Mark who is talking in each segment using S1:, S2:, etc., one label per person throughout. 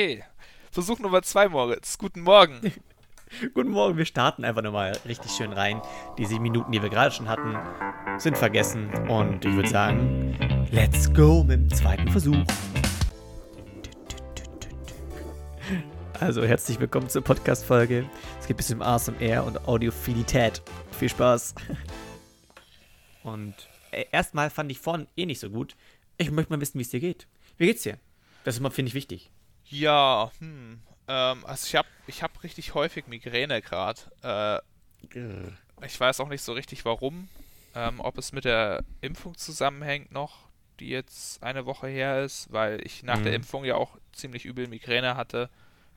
S1: Okay. Versuch Nummer zwei, Moritz. Guten Morgen.
S2: Guten Morgen, wir starten einfach nochmal richtig schön rein. Die sieben Minuten, die wir gerade schon hatten, sind vergessen. Und ich würde sagen, let's go mit dem zweiten Versuch. Also herzlich willkommen zur Podcast-Folge. Es geht ein bisschen ASMR und Audiophilität. Viel Spaß. Und äh, erstmal fand ich vorhin eh nicht so gut. Ich möchte mal wissen, wie es dir geht. Wie geht's dir? Das ist mal, finde ich, wichtig.
S1: Ja, hm. Ähm, also ich habe ich hab richtig häufig Migräne gerade. Äh, ich weiß auch nicht so richtig warum. Ähm, ob es mit der Impfung zusammenhängt noch, die jetzt eine Woche her ist, weil ich nach mhm. der Impfung ja auch ziemlich übel Migräne hatte.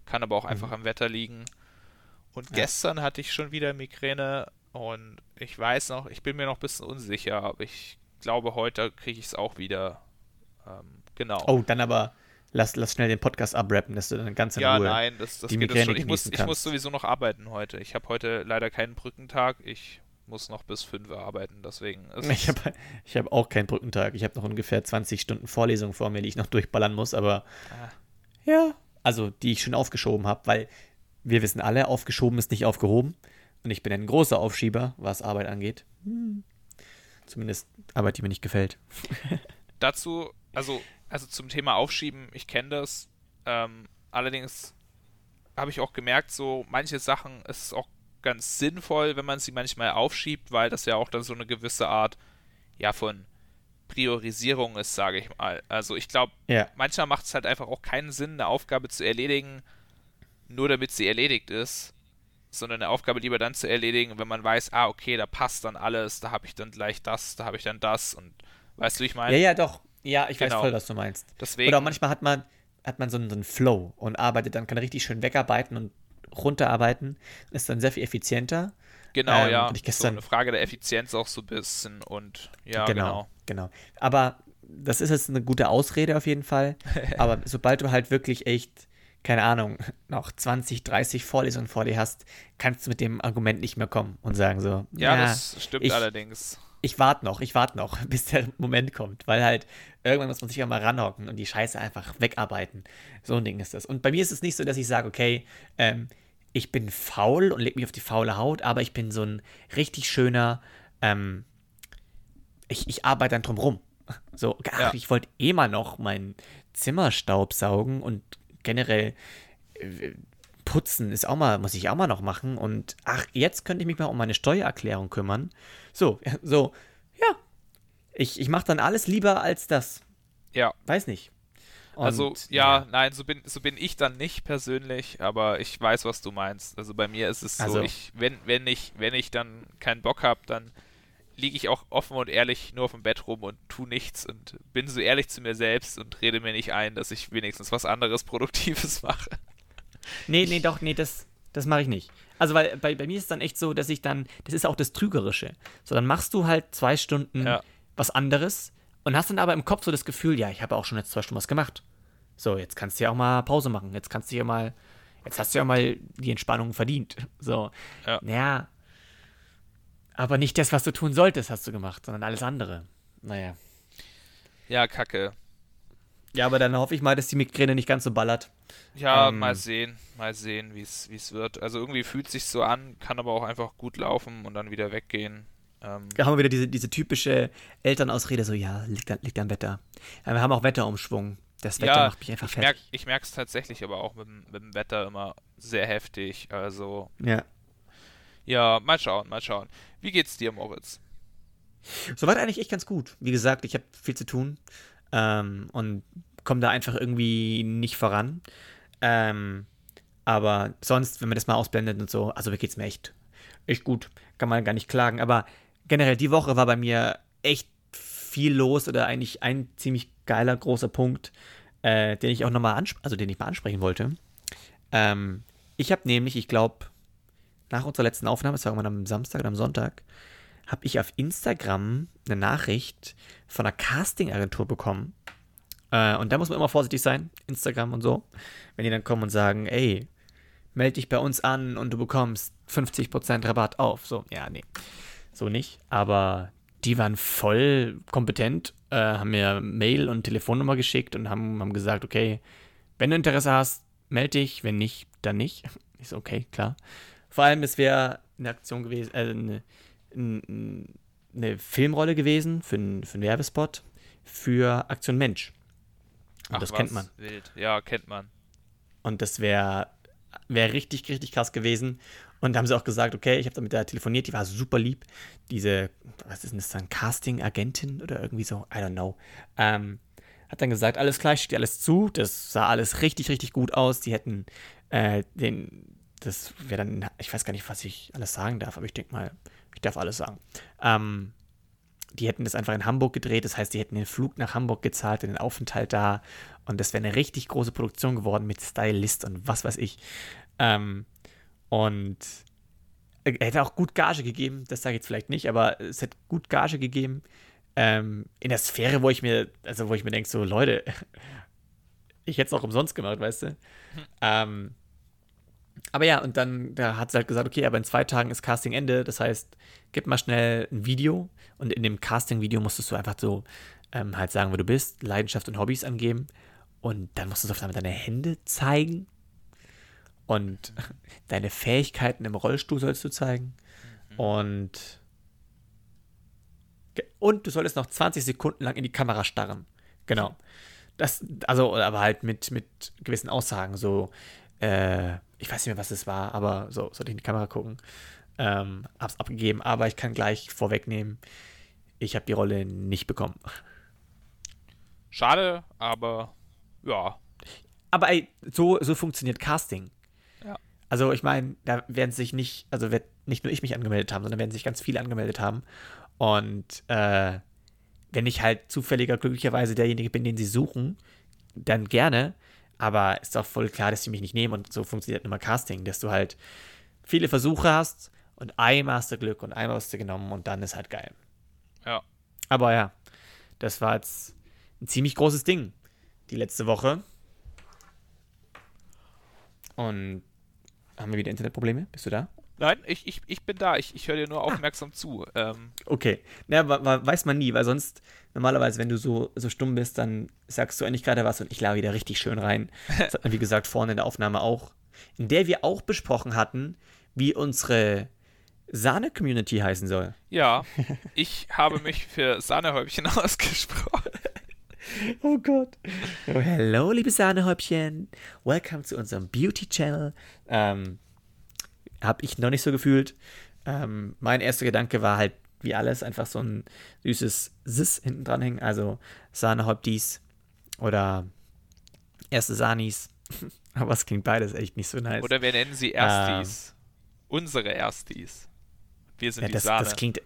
S1: Kann aber auch mhm. einfach am Wetter liegen. Und ja. gestern hatte ich schon wieder Migräne und ich weiß noch, ich bin mir noch ein bisschen unsicher, aber ich glaube, heute kriege ich es auch wieder. Ähm, genau.
S2: Oh, dann aber lass, lass schnell den Podcast abrappen, dass du dann ganz in
S1: ja,
S2: Ruhe
S1: nein, das, das die geht das schon. Ich muss, ich muss sowieso noch arbeiten heute. Ich habe heute leider keinen Brückentag. Ich muss noch bis 5 Uhr arbeiten, deswegen.
S2: Ich habe ich hab auch keinen Brückentag. Ich habe noch ungefähr 20 Stunden Vorlesung vor mir, die ich noch durchballern muss, aber ah. ja, also die ich schon aufgeschoben habe, weil wir wissen alle, aufgeschoben ist nicht aufgehoben. Und ich bin ein großer Aufschieber, was Arbeit angeht. Hm. Zumindest Arbeit, die mir nicht gefällt.
S1: Dazu, also also zum Thema Aufschieben, ich kenne das. Ähm, allerdings habe ich auch gemerkt, so manche Sachen ist es auch ganz sinnvoll, wenn man sie manchmal aufschiebt, weil das ja auch dann so eine gewisse Art ja von Priorisierung ist, sage ich mal. Also ich glaube, ja. manchmal macht es halt einfach auch keinen Sinn, eine Aufgabe zu erledigen, nur damit sie erledigt ist, sondern eine Aufgabe lieber dann zu erledigen, wenn man weiß, ah, okay, da passt dann alles, da habe ich dann gleich das, da habe ich dann das und weißt du, wie ich meine?
S2: Ja, ja, doch. Ja, ich genau. weiß voll, was du meinst. Deswegen, Oder manchmal hat man, hat man so einen, so einen Flow und arbeitet dann, kann richtig schön wegarbeiten und runterarbeiten. Ist dann sehr viel effizienter.
S1: Genau, ähm, ja. Und ich gestern, so eine Frage der Effizienz auch so ein bisschen und ja,
S2: genau. Genau. genau. Aber das ist jetzt eine gute Ausrede auf jeden Fall. Aber sobald du halt wirklich echt, keine Ahnung, noch 20, 30 Vorlesungen vor dir hast, kannst du mit dem Argument nicht mehr kommen und sagen so.
S1: Ja, ja das stimmt ich, allerdings
S2: ich warte noch, ich warte noch, bis der Moment kommt, weil halt irgendwann muss man sich ja mal ranhocken und die Scheiße einfach wegarbeiten. So ein Ding ist das. Und bei mir ist es nicht so, dass ich sage, okay, ähm, ich bin faul und leg mich auf die faule Haut, aber ich bin so ein richtig schöner, ähm, ich, ich arbeite dann drum rum. So, ach, ja. ich wollte eh mal noch mein Zimmer staubsaugen und generell äh, putzen ist auch mal, muss ich auch mal noch machen. Und ach, jetzt könnte ich mich mal um meine Steuererklärung kümmern. So, so, ja. Ich, ich mache dann alles lieber als das.
S1: Ja.
S2: Weiß nicht.
S1: Und, also, ja, ja, nein, so bin, so bin ich dann nicht persönlich, aber ich weiß, was du meinst. Also bei mir ist es so, also, ich, wenn, wenn ich, wenn ich dann keinen Bock habe, dann liege ich auch offen und ehrlich nur auf dem Bett rum und tu nichts und bin so ehrlich zu mir selbst und rede mir nicht ein, dass ich wenigstens was anderes Produktives mache.
S2: Nee, nee, doch, nee, das, das mache ich nicht. Also, weil bei, bei mir ist es dann echt so, dass ich dann, das ist auch das Trügerische. So, dann machst du halt zwei Stunden ja. was anderes und hast dann aber im Kopf so das Gefühl, ja, ich habe auch schon jetzt zwei Stunden was gemacht. So, jetzt kannst du ja auch mal Pause machen. Jetzt kannst du ja mal, jetzt hast du ja mal die Entspannung verdient. So, ja. naja. Aber nicht das, was du tun solltest, hast du gemacht, sondern alles andere. Naja.
S1: Ja, kacke.
S2: Ja, aber dann hoffe ich mal, dass die Migräne nicht ganz so ballert.
S1: Ja, ähm, mal sehen, mal sehen, wie es wird. Also irgendwie fühlt es sich so an, kann aber auch einfach gut laufen und dann wieder weggehen.
S2: Ähm, da haben wir wieder diese, diese typische Elternausrede, so ja, liegt, an, liegt am Wetter. Ja, wir haben auch Wetterumschwung. Das Wetter ja, macht mich einfach fertig.
S1: ich merke es tatsächlich aber auch mit, mit dem Wetter immer sehr heftig. Also.
S2: Ja.
S1: Ja, mal schauen, mal schauen. Wie geht's dir, Moritz?
S2: Soweit eigentlich echt ganz gut. Wie gesagt, ich habe viel zu tun ähm, und komme da einfach irgendwie nicht voran. Ähm, aber sonst, wenn man das mal ausblendet und so, also geht es mir echt, echt gut. Kann man gar nicht klagen. Aber generell, die Woche war bei mir echt viel los oder eigentlich ein ziemlich geiler großer Punkt, äh, den ich auch nochmal also den ich mal ansprechen wollte. Ähm, ich habe nämlich, ich glaube, nach unserer letzten Aufnahme, das war irgendwann am Samstag oder am Sonntag, habe ich auf Instagram eine Nachricht von einer Casting-Agentur bekommen. Äh, und da muss man immer vorsichtig sein, Instagram und so. Wenn die dann kommen und sagen, ey, melde dich bei uns an und du bekommst 50% Rabatt auf. So, ja, nee. So nicht. Aber die waren voll kompetent, äh, haben mir Mail und Telefonnummer geschickt und haben, haben gesagt, okay, wenn du Interesse hast, melde dich, wenn nicht, dann nicht. Ist okay, klar. Vor allem, es wäre eine Aktion gewesen, äh, eine, eine Filmrolle gewesen für, ein, für einen Werbespot für Aktion Mensch. Und
S1: Ach,
S2: das
S1: was?
S2: kennt man.
S1: Wild. Ja, kennt man.
S2: Und das wäre wär richtig, richtig krass gewesen. Und da haben sie auch gesagt, okay, ich habe da mit der telefoniert, die war super lieb. Diese, was ist denn das dann, Casting-Agentin oder irgendwie so, I don't know. Ähm, hat dann gesagt, alles klar, steht alles zu. Das sah alles richtig, richtig gut aus. Die hätten äh, den, das wäre dann, ich weiß gar nicht, was ich alles sagen darf, aber ich denke mal, ich darf alles sagen. Ähm, die hätten das einfach in Hamburg gedreht, das heißt, die hätten den Flug nach Hamburg gezahlt, den Aufenthalt da und das wäre eine richtig große Produktion geworden mit Stylist und was weiß ich. Ähm, und er hätte auch gut Gage gegeben, das sage ich jetzt vielleicht nicht, aber es hätte gut Gage gegeben. Ähm, in der Sphäre, wo ich mir, also wo ich mir denke, so Leute, ich hätte es auch umsonst gemacht, weißt du? Hm. Ähm, aber ja, und dann da hat sie halt gesagt, okay, aber in zwei Tagen ist Casting Ende. Das heißt, gib mal schnell ein Video und in dem Casting-Video musstest du einfach so ähm, halt sagen, wer du bist, Leidenschaft und Hobbys angeben. Und dann musst du auf einmal deine Hände zeigen. Und deine Fähigkeiten im Rollstuhl sollst du zeigen. Mhm. Und. Und du solltest noch 20 Sekunden lang in die Kamera starren. Genau. Das, also, aber halt mit, mit gewissen Aussagen, so, äh, ich weiß nicht mehr, was es war, aber so sollte ich in die Kamera gucken. Ähm, hab's abgegeben, aber ich kann gleich vorwegnehmen, ich habe die Rolle nicht bekommen.
S1: Schade, aber ja.
S2: Aber ey, so, so funktioniert Casting.
S1: Ja.
S2: Also ich meine, da werden sich nicht, also wird nicht nur ich mich angemeldet haben, sondern werden sich ganz viele angemeldet haben. Und äh, wenn ich halt zufälliger glücklicherweise derjenige bin, den sie suchen, dann gerne. Aber ist doch voll klar, dass sie mich nicht nehmen und so funktioniert immer Casting, dass du halt viele Versuche hast und einmal hast du Glück und einmal hast du genommen und dann ist halt geil.
S1: Ja.
S2: Aber ja, das war jetzt ein ziemlich großes Ding die letzte Woche. Und haben wir wieder Internetprobleme? Bist du da?
S1: Nein, ich, ich, ich bin da. Ich, ich höre dir nur ah. aufmerksam ah. zu. Ähm.
S2: Okay. Na, weiß man nie, weil sonst, normalerweise, wenn du so, so stumm bist, dann sagst du eigentlich gerade was und ich lag wieder richtig schön rein. Das hat man, wie gesagt, vorne in der Aufnahme auch. In der wir auch besprochen hatten, wie unsere Sahne-Community heißen soll.
S1: Ja, ich habe mich für Sahnehäubchen ausgesprochen.
S2: Oh Gott. Oh, hello, liebe Sahnehäubchen. Welcome zu unserem Beauty-Channel. Ähm, habe ich noch nicht so gefühlt. Ähm, mein erster Gedanke war halt, wie alles, einfach so ein süßes Sis hinten dran hängen. Also Sahnehäuptis oder erste Sanis. Aber es klingt beides echt nicht so nice.
S1: Oder wir nennen sie Erstis. Ähm, Unsere Erstis. Wir sind
S2: ja,
S1: die
S2: das,
S1: Sahne.
S2: Das klingt.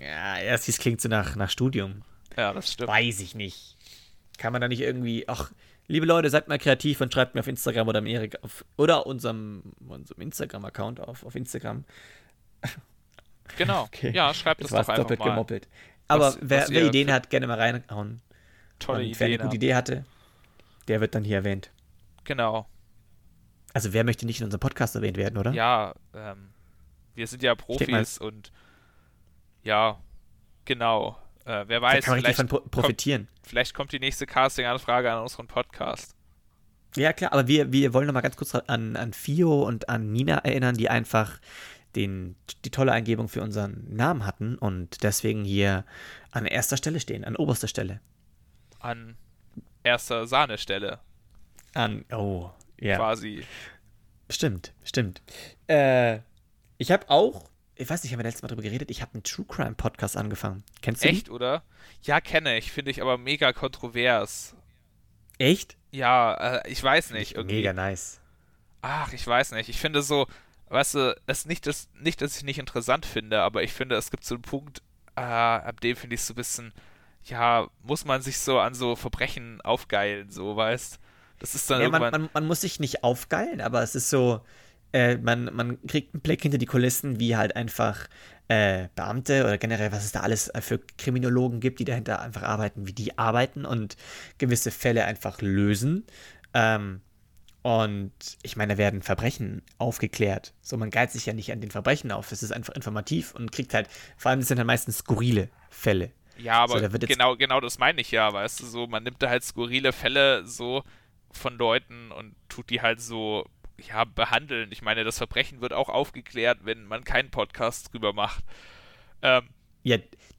S2: Ja, Erstis klingt so nach, nach Studium.
S1: Ja, das stimmt.
S2: Weiß ich nicht. Kann man da nicht irgendwie. Ach, liebe Leute, seid mal kreativ und schreibt mir auf Instagram oder Erik auf, oder unserem, unserem Instagram-Account auf, auf Instagram.
S1: Genau. Okay. Ja, schreibt das, das doch einfach doppelt mal.
S2: gemoppelt. Aber was, wer, was wer Ideen hat, gerne mal reinhauen.
S1: Tolle
S2: Idee. Wer eine gute Idee hatte, der wird dann hier erwähnt.
S1: Genau.
S2: Also wer möchte nicht in unserem Podcast erwähnt werden, oder?
S1: Ja, ähm, wir sind ja Profis und ja, genau. Äh, wer weiß,
S2: kann man vielleicht davon profitieren.
S1: Kommt, vielleicht kommt die nächste Casting-Anfrage an unseren Podcast.
S2: Ja, klar, aber wir, wir wollen noch mal ganz kurz an, an Fio und an Nina erinnern, die einfach den, die tolle Eingebung für unseren Namen hatten und deswegen hier an erster Stelle stehen, an oberster Stelle.
S1: An erster Sahnestelle.
S2: An, oh, ja.
S1: Quasi.
S2: Stimmt, stimmt. Äh, ich habe auch, ich weiß nicht, haben wir letztes Mal darüber geredet, ich habe einen True Crime Podcast angefangen. Kennst du
S1: Echt,
S2: die?
S1: oder? Ja, kenne ich. Finde ich aber mega kontrovers.
S2: Echt?
S1: Ja, äh, ich weiß nicht. Irgendwie.
S2: Mega nice.
S1: Ach, ich weiß nicht. Ich finde so, weißt du, es nicht, das, nicht, dass ich nicht interessant finde, aber ich finde, es gibt so einen Punkt, äh, ab dem finde ich so ein bisschen, ja, muss man sich so an so Verbrechen aufgeilen, so, weißt Das ist dann
S2: ja,
S1: irgendwann.
S2: Man, man, man, muss sich nicht aufgeilen, aber es ist so, äh, man, man kriegt einen Blick hinter die Kulissen, wie halt einfach äh, Beamte oder generell, was es da alles für Kriminologen gibt, die dahinter einfach arbeiten, wie die arbeiten und gewisse Fälle einfach lösen. Ähm, und ich meine, da werden Verbrechen aufgeklärt. So, man geilt sich ja nicht an den Verbrechen auf. Es ist einfach informativ und kriegt halt, vor allem das sind dann meistens skurrile Fälle.
S1: Ja, aber so, genau, genau das meine ich ja, weißt du, so, man nimmt da halt skurrile Fälle so von Leuten und tut die halt so, ja, behandeln. Ich meine, das Verbrechen wird auch aufgeklärt, wenn man keinen Podcast drüber macht.
S2: Ähm, ja,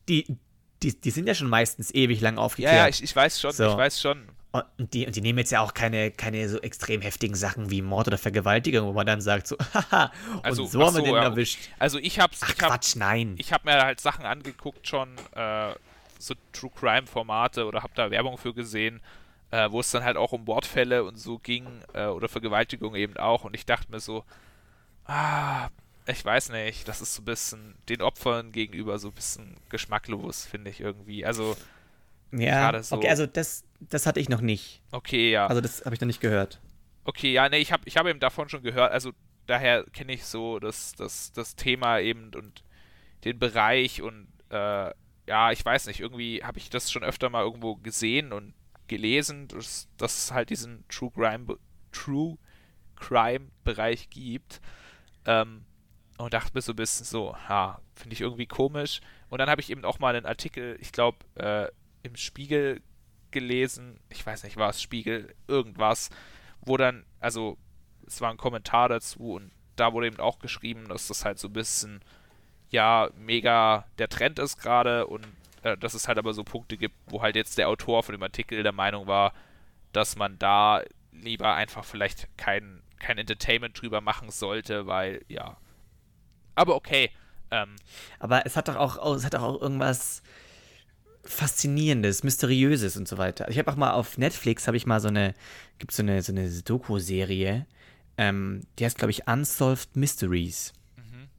S2: die, die, die sind ja schon meistens ewig lang aufgeklärt.
S1: Ja, ich, ich weiß schon, so. ich weiß schon.
S2: Und die, und die nehmen jetzt ja auch keine, keine so extrem heftigen Sachen wie Mord oder Vergewaltigung, wo man dann sagt so, haha,
S1: also,
S2: und so haben wir den
S1: ja,
S2: erwischt.
S1: Also ich hab's,
S2: Ach,
S1: ich hab,
S2: Quatsch, nein.
S1: Ich habe mir halt Sachen angeguckt schon, äh, so True Crime Formate oder habe da Werbung für gesehen, äh, wo es dann halt auch um Mordfälle und so ging äh, oder Vergewaltigung eben auch und ich dachte mir so, ah, ich weiß nicht, das ist so ein bisschen den Opfern gegenüber so ein bisschen geschmacklos, finde ich irgendwie. Also
S2: ja, so. okay, also das, das hatte ich noch nicht.
S1: Okay, ja.
S2: Also das habe ich noch nicht gehört.
S1: Okay, ja, nee, ich habe ich hab eben davon schon gehört. Also daher kenne ich so das, das, das Thema eben und den Bereich und äh, ja, ich weiß nicht, irgendwie habe ich das schon öfter mal irgendwo gesehen und gelesen, dass, dass es halt diesen True Crime, True Crime Bereich gibt. Ähm, und dachte mir so ein bisschen so, ja, finde ich irgendwie komisch. Und dann habe ich eben auch mal einen Artikel, ich glaube, äh, im Spiegel gelesen, ich weiß nicht, war es Spiegel, irgendwas, wo dann, also es war ein Kommentar dazu und da wurde eben auch geschrieben, dass das halt so ein bisschen, ja, mega der Trend ist gerade und äh, dass es halt aber so Punkte gibt, wo halt jetzt der Autor von dem Artikel der Meinung war, dass man da lieber einfach vielleicht kein, kein Entertainment drüber machen sollte, weil, ja. Aber okay. Ähm,
S2: aber es hat doch auch, es hat doch auch irgendwas Faszinierendes, Mysteriöses und so weiter. Ich habe auch mal auf Netflix, habe ich mal so eine, gibt so eine, so eine Doku-Serie, ähm, die heißt, glaube ich, Unsolved Mysteries. Mhm.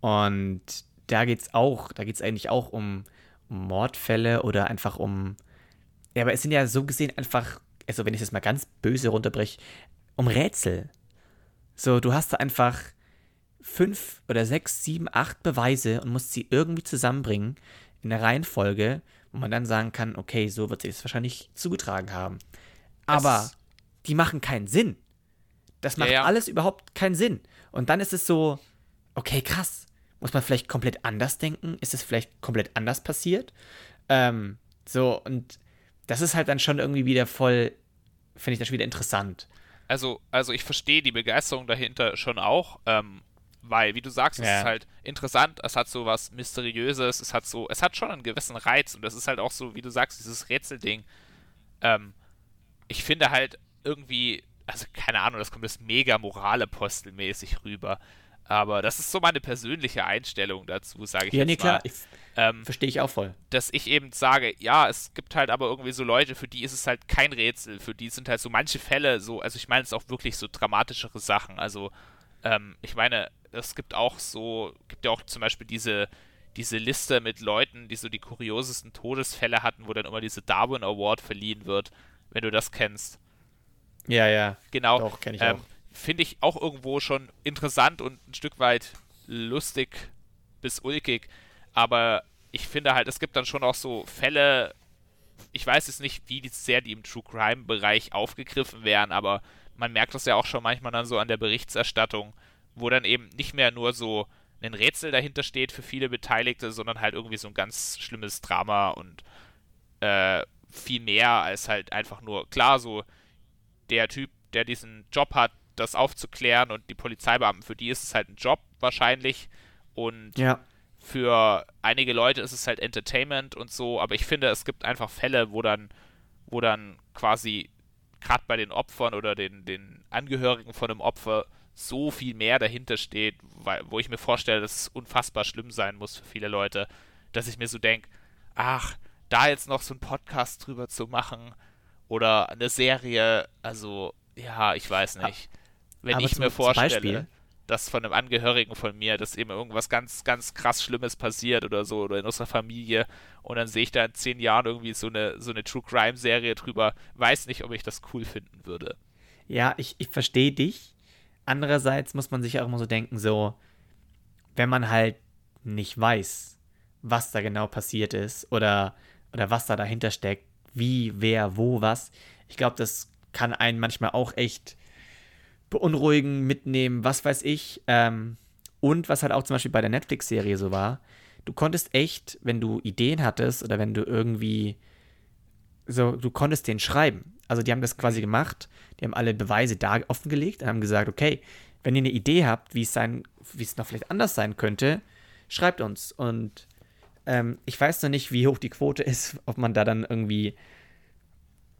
S2: Und da geht es auch, da geht es eigentlich auch um Mordfälle oder einfach um, ja, aber es sind ja so gesehen einfach, also wenn ich das mal ganz böse runterbreche, um Rätsel. So, du hast da einfach fünf oder sechs, sieben, acht Beweise und musst sie irgendwie zusammenbringen in der Reihenfolge, wo man dann sagen kann, okay, so wird sich das wahrscheinlich zugetragen haben. Aber es die machen keinen Sinn. Das macht ja, ja. alles überhaupt keinen Sinn. Und dann ist es so, okay, krass. Muss man vielleicht komplett anders denken? Ist es vielleicht komplett anders passiert? Ähm, so, und das ist halt dann schon irgendwie wieder voll, finde ich das wieder interessant.
S1: Also, also ich verstehe die Begeisterung dahinter schon auch. Ähm, weil, wie du sagst, ja. es ist halt interessant, es hat so was Mysteriöses, es hat so, es hat schon einen gewissen Reiz und das ist halt auch so, wie du sagst, dieses Rätselding. Ähm, ich finde halt irgendwie, also keine Ahnung, das kommt jetzt mega moralapostelmäßig rüber. Aber das ist so meine persönliche Einstellung dazu, sage ich ja, jetzt nee, klar.
S2: Ich, ähm, Verstehe ich auch voll.
S1: Dass ich eben sage, ja, es gibt halt aber irgendwie so Leute, für die ist es halt kein Rätsel, für die sind halt so manche Fälle so, also ich meine es auch wirklich so dramatischere Sachen. Also, ähm, ich meine, es gibt auch so, gibt ja auch zum Beispiel diese, diese Liste mit Leuten, die so die kuriosesten Todesfälle hatten, wo dann immer diese Darwin Award verliehen wird, wenn du das kennst.
S2: Ja, ja.
S1: Genau.
S2: Doch, kenne ich
S1: ähm,
S2: auch.
S1: Finde ich auch irgendwo schon interessant und ein Stück weit lustig bis ulkig. Aber ich finde halt, es gibt dann schon auch so Fälle, ich weiß jetzt nicht, wie sehr die im True Crime-Bereich aufgegriffen werden, aber man merkt das ja auch schon manchmal dann so an der Berichterstattung, wo dann eben nicht mehr nur so ein Rätsel dahinter steht für viele Beteiligte, sondern halt irgendwie so ein ganz schlimmes Drama und äh, viel mehr als halt einfach nur, klar, so der Typ, der diesen Job hat, das aufzuklären und die Polizeibeamten, für die ist es halt ein Job wahrscheinlich und
S2: ja.
S1: für einige Leute ist es halt Entertainment und so, aber ich finde, es gibt einfach Fälle, wo dann, wo dann quasi gerade bei den Opfern oder den, den Angehörigen von einem Opfer so viel mehr dahinter steht, weil, wo ich mir vorstelle, dass es unfassbar schlimm sein muss für viele Leute, dass ich mir so denke, ach, da jetzt noch so einen Podcast drüber zu machen oder eine Serie, also ja, ich weiß nicht. Wenn Aber ich mir vorstelle, dass von einem Angehörigen von mir, dass eben irgendwas ganz, ganz krass Schlimmes passiert oder so, oder in unserer Familie, und dann sehe ich da in zehn Jahren irgendwie so eine, so eine True Crime Serie drüber, weiß nicht, ob ich das cool finden würde.
S2: Ja, ich, ich verstehe dich. Andererseits muss man sich auch immer so denken, so, wenn man halt nicht weiß, was da genau passiert ist oder, oder was da dahinter steckt, wie, wer, wo, was, ich glaube, das kann einen manchmal auch echt beunruhigen, mitnehmen, was weiß ich. Ähm, und was halt auch zum Beispiel bei der Netflix-Serie so war, du konntest echt, wenn du Ideen hattest oder wenn du irgendwie so, du konntest den schreiben. Also die haben das quasi gemacht, die haben alle Beweise da offengelegt und haben gesagt, okay, wenn ihr eine Idee habt, wie es sein, wie es noch vielleicht anders sein könnte, schreibt uns. Und ähm, ich weiß noch nicht, wie hoch die Quote ist, ob man da dann irgendwie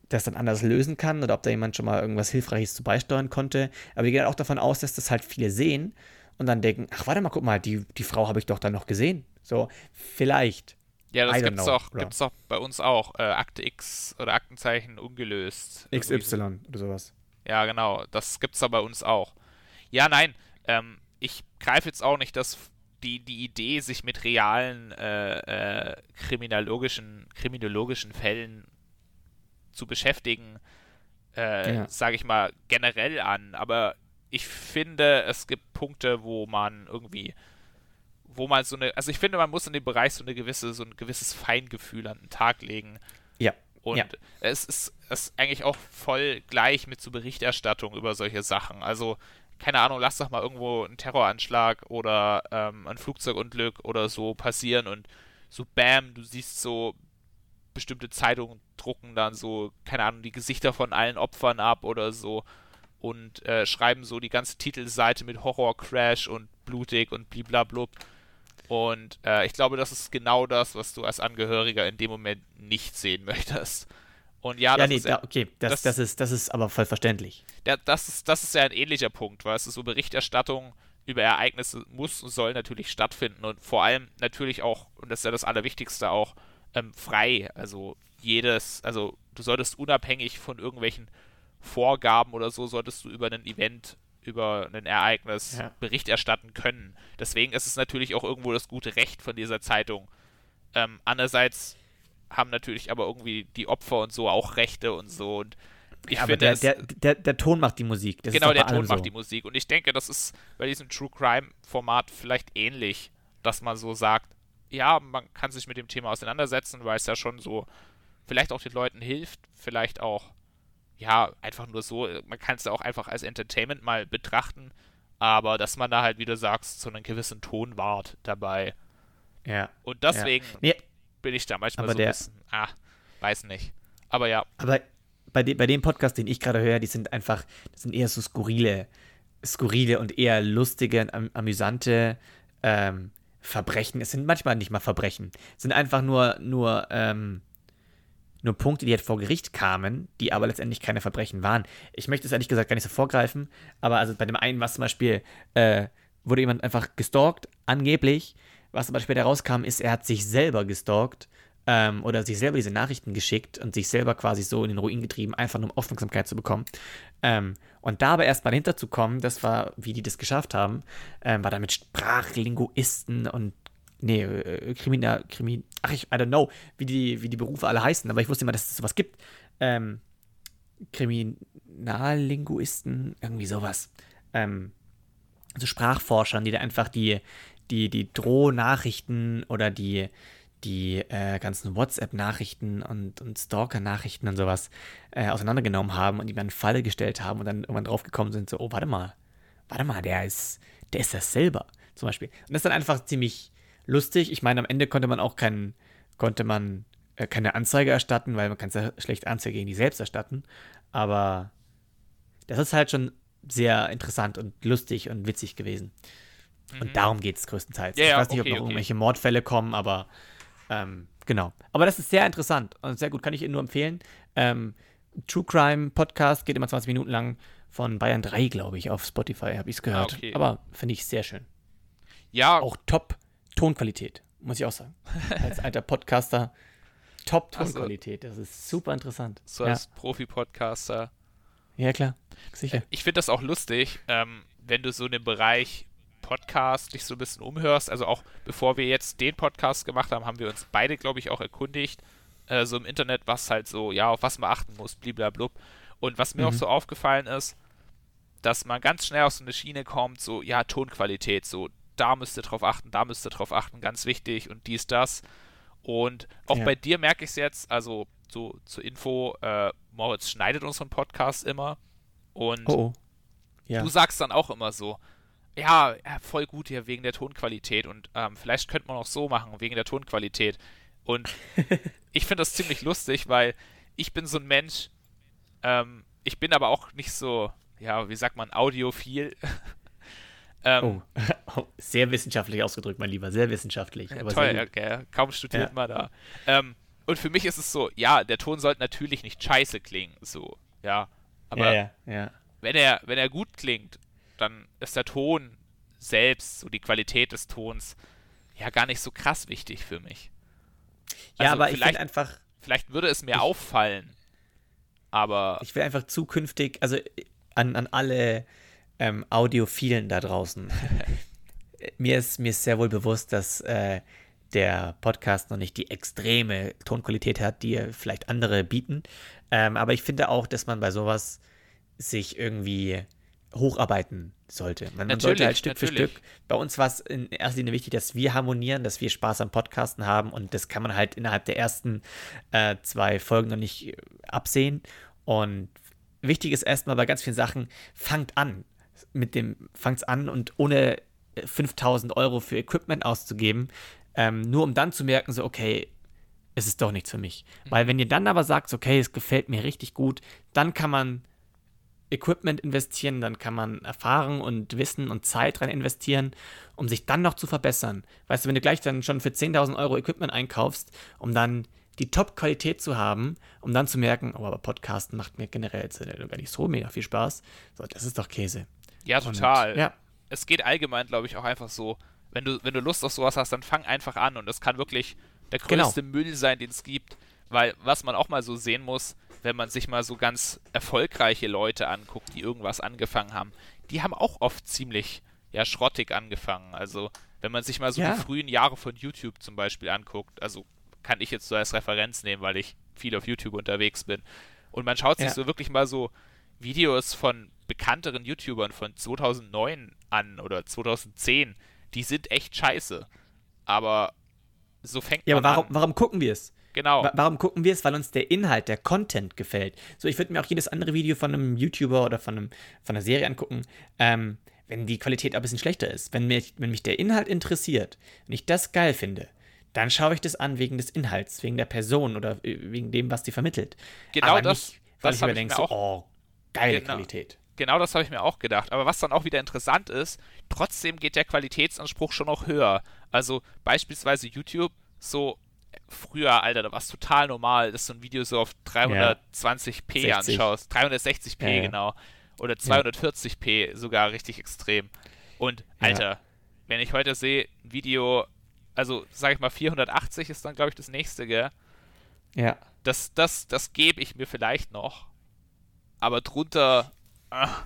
S2: das dann anders lösen kann oder ob da jemand schon mal irgendwas Hilfreiches zu beisteuern konnte. Aber wir gehen auch davon aus, dass das halt viele sehen und dann denken, ach warte mal, guck mal, die, die Frau habe ich doch dann noch gesehen. So, vielleicht.
S1: Ja, das gibt's doch, gibt's doch bei uns auch. Äh, Akte X oder Aktenzeichen ungelöst.
S2: XY oder sowas.
S1: Ja, genau. Das gibt's da bei uns auch. Ja, nein. Ähm, ich greife jetzt auch nicht das, die, die Idee, sich mit realen äh, äh, kriminologischen, kriminologischen Fällen zu beschäftigen, äh, ja. sage ich mal, generell an. Aber ich finde, es gibt Punkte, wo man irgendwie, wo man so eine, also ich finde, man muss in dem Bereich so eine gewisse, so ein gewisses Feingefühl an den Tag legen.
S2: Ja.
S1: Und
S2: ja.
S1: es ist, ist eigentlich auch voll gleich mit so Berichterstattung über solche Sachen. Also, keine Ahnung, lass doch mal irgendwo einen Terroranschlag oder ähm, ein Flugzeugunglück oder so passieren und so bam, du siehst so bestimmte Zeitungen drucken dann so, keine Ahnung, die Gesichter von allen Opfern ab oder so und äh, schreiben so die ganze Titelseite mit Horror Crash und blutig und bliblablub. Und äh, ich glaube, das ist genau das, was du als Angehöriger in dem Moment nicht sehen möchtest. Und ja,
S2: das ja, nee, ist, da, okay, das, das, das, ist, das ist aber voll verständlich.
S1: Ja, das ist, das ist ja ein ähnlicher Punkt, weil es ist so Berichterstattung über Ereignisse muss und soll natürlich stattfinden und vor allem natürlich auch, und das ist ja das Allerwichtigste auch, ähm, frei. Also jedes, also du solltest unabhängig von irgendwelchen Vorgaben oder so, solltest du über ein Event, über ein Ereignis ja. Bericht erstatten können. Deswegen ist es natürlich auch irgendwo das gute Recht von dieser Zeitung. Ähm, andererseits haben natürlich aber irgendwie die Opfer und so auch Rechte und so und ich ja, finde,
S2: der, der, der, der, Ton macht die Musik.
S1: Das genau, der Ton macht so. die Musik. Und ich denke, das ist bei diesem True Crime-Format vielleicht ähnlich, dass man so sagt, ja, man kann sich mit dem Thema auseinandersetzen, weil es ja schon so vielleicht auch den Leuten hilft, vielleicht auch, ja, einfach nur so, man kann es ja auch einfach als Entertainment mal betrachten, aber dass man da halt, wie du sagst, so einen gewissen Ton wahrt dabei.
S2: Ja.
S1: Und deswegen
S2: ja. nee.
S1: bin ich da manchmal so ein bisschen, ah, weiß nicht. Aber ja.
S2: Aber bei, de bei dem Podcast, den ich gerade höre, die sind einfach, das sind eher so skurrile, skurrile und eher lustige, am amüsante ähm, Verbrechen. Es sind manchmal nicht mal Verbrechen. Es sind einfach nur, nur, ähm, nur Punkte, die halt vor Gericht kamen, die aber letztendlich keine Verbrechen waren. Ich möchte es ehrlich gesagt gar nicht so vorgreifen, aber also bei dem einen, was zum Beispiel, äh, wurde jemand einfach gestalkt, angeblich. Was aber später rauskam, ist, er hat sich selber gestalkt ähm, oder sich selber diese Nachrichten geschickt und sich selber quasi so in den Ruin getrieben, einfach nur um Aufmerksamkeit zu bekommen. Ähm, und da aber erst mal hinterzukommen, das war, wie die das geschafft haben, ähm, war da mit Sprachlinguisten und nee, äh, Kriminal, Krimin, ach ich, I don't know, wie die, wie die Berufe alle heißen, aber ich wusste immer, dass es sowas gibt. Ähm, Kriminallinguisten, irgendwie sowas. Ähm, also Sprachforschern, die da einfach die, die, die Drohnachrichten oder die, die äh, ganzen WhatsApp-Nachrichten und, und Stalker-Nachrichten und sowas äh, auseinandergenommen haben und die mir in Falle gestellt haben und dann irgendwann draufgekommen sind, so, oh, warte mal, warte mal, der ist, der ist das selber, zum Beispiel. Und das ist dann einfach ziemlich lustig. Ich meine, am Ende konnte man auch keinen, konnte man äh, keine Anzeige erstatten, weil man kann ja schlecht Anzeige gegen die selbst erstatten. Aber das ist halt schon sehr interessant und lustig und witzig gewesen. Mhm. Und darum geht es größtenteils.
S1: Ja,
S2: ich weiß nicht,
S1: okay,
S2: ob noch
S1: okay.
S2: irgendwelche Mordfälle kommen, aber ähm, genau. Aber das ist sehr interessant und sehr gut, kann ich Ihnen nur empfehlen. Ähm, True Crime Podcast geht immer 20 Minuten lang von Bayern 3, glaube ich, auf Spotify, habe ich es gehört.
S1: Ah, okay.
S2: Aber finde ich sehr schön.
S1: Ja.
S2: Auch top Tonqualität, muss ich auch sagen. Als alter Podcaster, top Tonqualität. Das ist super interessant.
S1: So als ja. Profi-Podcaster.
S2: Ja, klar. Sicher.
S1: Ich finde das auch lustig, ähm, wenn du so in dem Bereich Podcast dich so ein bisschen umhörst. Also auch bevor wir jetzt den Podcast gemacht haben, haben wir uns beide, glaube ich, auch erkundigt, äh, so im Internet, was halt so, ja, auf was man achten muss, bliblablub. Und was mir mhm. auch so aufgefallen ist, dass man ganz schnell auf so eine Schiene kommt, so, ja, Tonqualität, so, da müsst ihr drauf achten, da müsst ihr drauf achten, ganz wichtig und dies, das. Und auch ja. bei dir merke ich es jetzt, also so zur Info, äh, Moritz schneidet unseren Podcast immer und
S2: oh, oh. Ja.
S1: du sagst dann auch immer so, ja, voll gut hier wegen der Tonqualität und ähm, vielleicht könnte man auch so machen, wegen der Tonqualität. Und ich finde das ziemlich lustig, weil ich bin so ein Mensch, ähm, ich bin aber auch nicht so, ja, wie sagt man, audiophil.
S2: ähm, oh. sehr wissenschaftlich ausgedrückt, mein Lieber, sehr wissenschaftlich.
S1: Ja, toll, okay. kaum studiert ja. man da. Ähm, und für mich ist es so, ja, der Ton sollte natürlich nicht scheiße klingen, so, ja. Aber
S2: ja, ja,
S1: Wenn, er, wenn er gut klingt, dann ist der Ton selbst, so die Qualität des Tons, ja gar nicht so krass wichtig für mich.
S2: Ja, also aber ich finde einfach.
S1: Vielleicht würde es mir ich, auffallen, aber.
S2: Ich will einfach zukünftig, also an, an alle ähm, Audiophilen da draußen. mir, ist, mir ist sehr wohl bewusst, dass äh, der Podcast noch nicht die extreme Tonqualität hat, die vielleicht andere bieten. Ähm, aber ich finde auch, dass man bei sowas sich irgendwie hocharbeiten sollte. Man, man sollte halt Stück natürlich. für Stück. Bei uns war es in erster Linie wichtig, dass wir harmonieren, dass wir Spaß am Podcasten haben und das kann man halt innerhalb der ersten äh, zwei Folgen noch nicht äh, absehen. Und wichtig ist erstmal bei ganz vielen Sachen, fangt an. Mit dem, fangt's an und ohne 5000 äh, Euro für Equipment auszugeben, ähm, nur um dann zu merken, so, okay, es ist doch nichts für mich. Mhm. Weil wenn ihr dann aber sagt, okay, es gefällt mir richtig gut, dann kann man Equipment investieren, dann kann man Erfahrung und Wissen und Zeit rein investieren, um sich dann noch zu verbessern. Weißt du, wenn du gleich dann schon für 10.000 Euro Equipment einkaufst, um dann die Top-Qualität zu haben, um dann zu merken, oh, aber Podcasten macht mir generell jetzt gar nicht so mega viel Spaß. So, das ist doch Käse.
S1: Ja, total. Und, ja. Es geht allgemein, glaube ich, auch einfach so, wenn du, wenn du Lust auf sowas hast, dann fang einfach an und es kann wirklich der genau. größte genau. Müll sein, den es gibt. Weil, was man auch mal so sehen muss, wenn man sich mal so ganz erfolgreiche Leute anguckt, die irgendwas angefangen haben, die haben auch oft ziemlich ja, schrottig angefangen. Also, wenn man sich mal so ja. die frühen Jahre von YouTube zum Beispiel anguckt, also kann ich jetzt so als Referenz nehmen, weil ich viel auf YouTube unterwegs bin. Und man schaut sich ja. so wirklich mal so Videos von bekannteren YouTubern von 2009 an oder 2010. Die sind echt scheiße. Aber so fängt
S2: ja,
S1: man
S2: aber warum,
S1: an.
S2: warum gucken wir es?
S1: Genau.
S2: Warum gucken wir es? Weil uns der Inhalt, der Content gefällt. So, ich würde mir auch jedes andere Video von einem YouTuber oder von, einem, von einer Serie angucken, ähm, wenn die Qualität ein bisschen schlechter ist. Wenn mich, wenn mich der Inhalt interessiert, wenn ich das geil finde, dann schaue ich das an wegen des Inhalts, wegen der Person oder äh, wegen dem, was die vermittelt.
S1: Genau Aber das. Nicht,
S2: weil
S1: das
S2: ich mir denke, so, oh, geile genau. Qualität.
S1: Genau das habe ich mir auch gedacht. Aber was dann auch wieder interessant ist, trotzdem geht der Qualitätsanspruch schon noch höher. Also beispielsweise YouTube, so früher, Alter, da war es total normal, dass du ein Video so auf 320p ja. anschaust. 360p, ja, ja. genau. Oder 240p sogar richtig extrem. Und, Alter, wenn ich heute sehe, ein Video, also sag ich mal 480 ist dann, glaube ich, das nächste, gell?
S2: Ja.
S1: Das, das, das gebe ich mir vielleicht noch. Aber drunter, ach,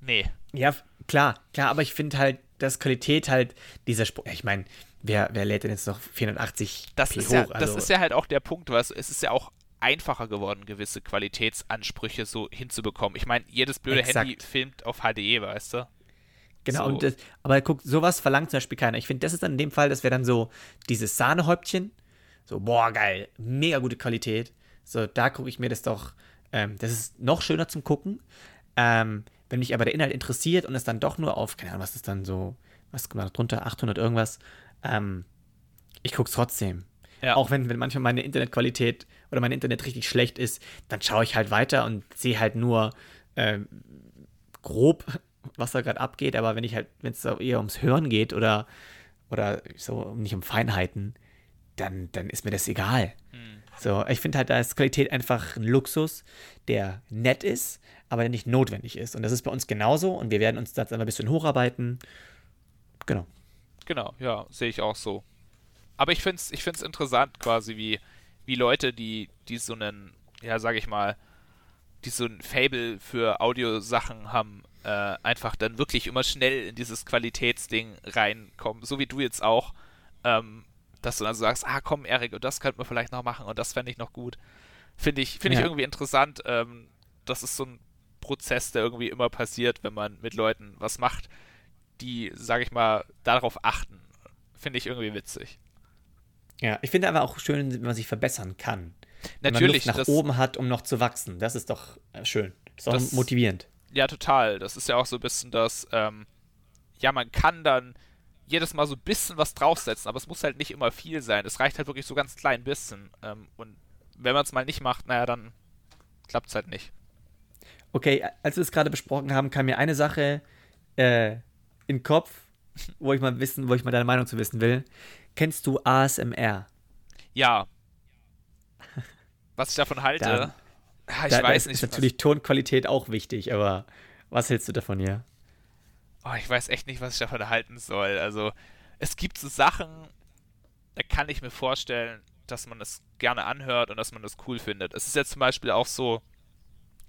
S1: nee.
S2: Ja, klar, klar, aber ich finde halt, dass Qualität halt dieser Spruch, ich meine, wer, wer lädt denn jetzt noch 480
S1: das ist
S2: hoch?
S1: Ja, also, das ist ja halt auch der Punkt, was es ist ja auch einfacher geworden, gewisse Qualitätsansprüche so hinzubekommen. Ich meine, jedes blöde Exakt. Handy filmt auf HDE, weißt du?
S2: Genau, so. und das, aber guck, sowas verlangt zum Beispiel keiner. Ich finde, das ist dann in dem Fall, das wäre dann so dieses Sahnehäubchen. So, boah, geil, mega gute Qualität. So, da gucke ich mir das doch, ähm, das ist noch schöner zum Gucken. Ähm, wenn mich aber der Inhalt interessiert und es dann doch nur auf, keine Ahnung, was ist dann so, was kommt da drunter, 800 irgendwas, ähm, ich gucke es trotzdem. Ja. Auch wenn, wenn manchmal meine Internetqualität oder mein Internet richtig schlecht ist, dann schaue ich halt weiter und sehe halt nur äh, grob, was da gerade abgeht. Aber wenn ich halt, wenn es eher ums Hören geht oder, oder so nicht um Feinheiten, dann, dann ist mir das egal. Mhm. So, ich finde halt, da ist Qualität einfach ein Luxus, der nett ist, aber der nicht notwendig ist. Und das ist bei uns genauso und wir werden uns da ein bisschen hocharbeiten. Genau.
S1: Genau, ja, sehe ich auch so. Aber ich finde es ich find's interessant quasi, wie, wie Leute, die, die so einen, ja, sag ich mal, die so ein Fable für Audiosachen haben, äh, einfach dann wirklich immer schnell in dieses Qualitätsding reinkommen. So wie du jetzt auch, ähm, dass du dann so sagst, ah komm, Erik, und das könnte man vielleicht noch machen und das fände ich noch gut. Finde ich, find ja. ich irgendwie interessant. Ähm, das ist so ein Prozess, der irgendwie immer passiert, wenn man mit Leuten was macht die, sage ich mal, darauf achten. Finde ich irgendwie witzig.
S2: Ja, ich finde aber auch schön, wenn man sich verbessern kann. Natürlich. Wenn man Luft nach oben hat, um noch zu wachsen. Das ist doch äh, schön. Das ist auch das, motivierend.
S1: Ja, total. Das ist ja auch so ein bisschen das, ähm, ja, man kann dann jedes Mal so ein bisschen was draufsetzen, aber es muss halt nicht immer viel sein. Es reicht halt wirklich so ganz klein bisschen. Ähm, und wenn man es mal nicht macht, naja, dann klappt es halt nicht.
S2: Okay, als wir es gerade besprochen haben, kam mir eine Sache äh, in den Kopf, wo ich mal wissen, wo ich mal deine Meinung zu wissen will. Kennst du ASMR?
S1: Ja. Was ich davon halte,
S2: Da-
S1: ah, ich
S2: da, da
S1: weiß
S2: ist,
S1: nicht.
S2: ist natürlich Tonqualität auch wichtig, aber was hältst du davon hier?
S1: Oh, ich weiß echt nicht, was ich davon halten soll. Also, es gibt so Sachen, da kann ich mir vorstellen, dass man es gerne anhört und dass man das cool findet. Es ist jetzt zum Beispiel auch so,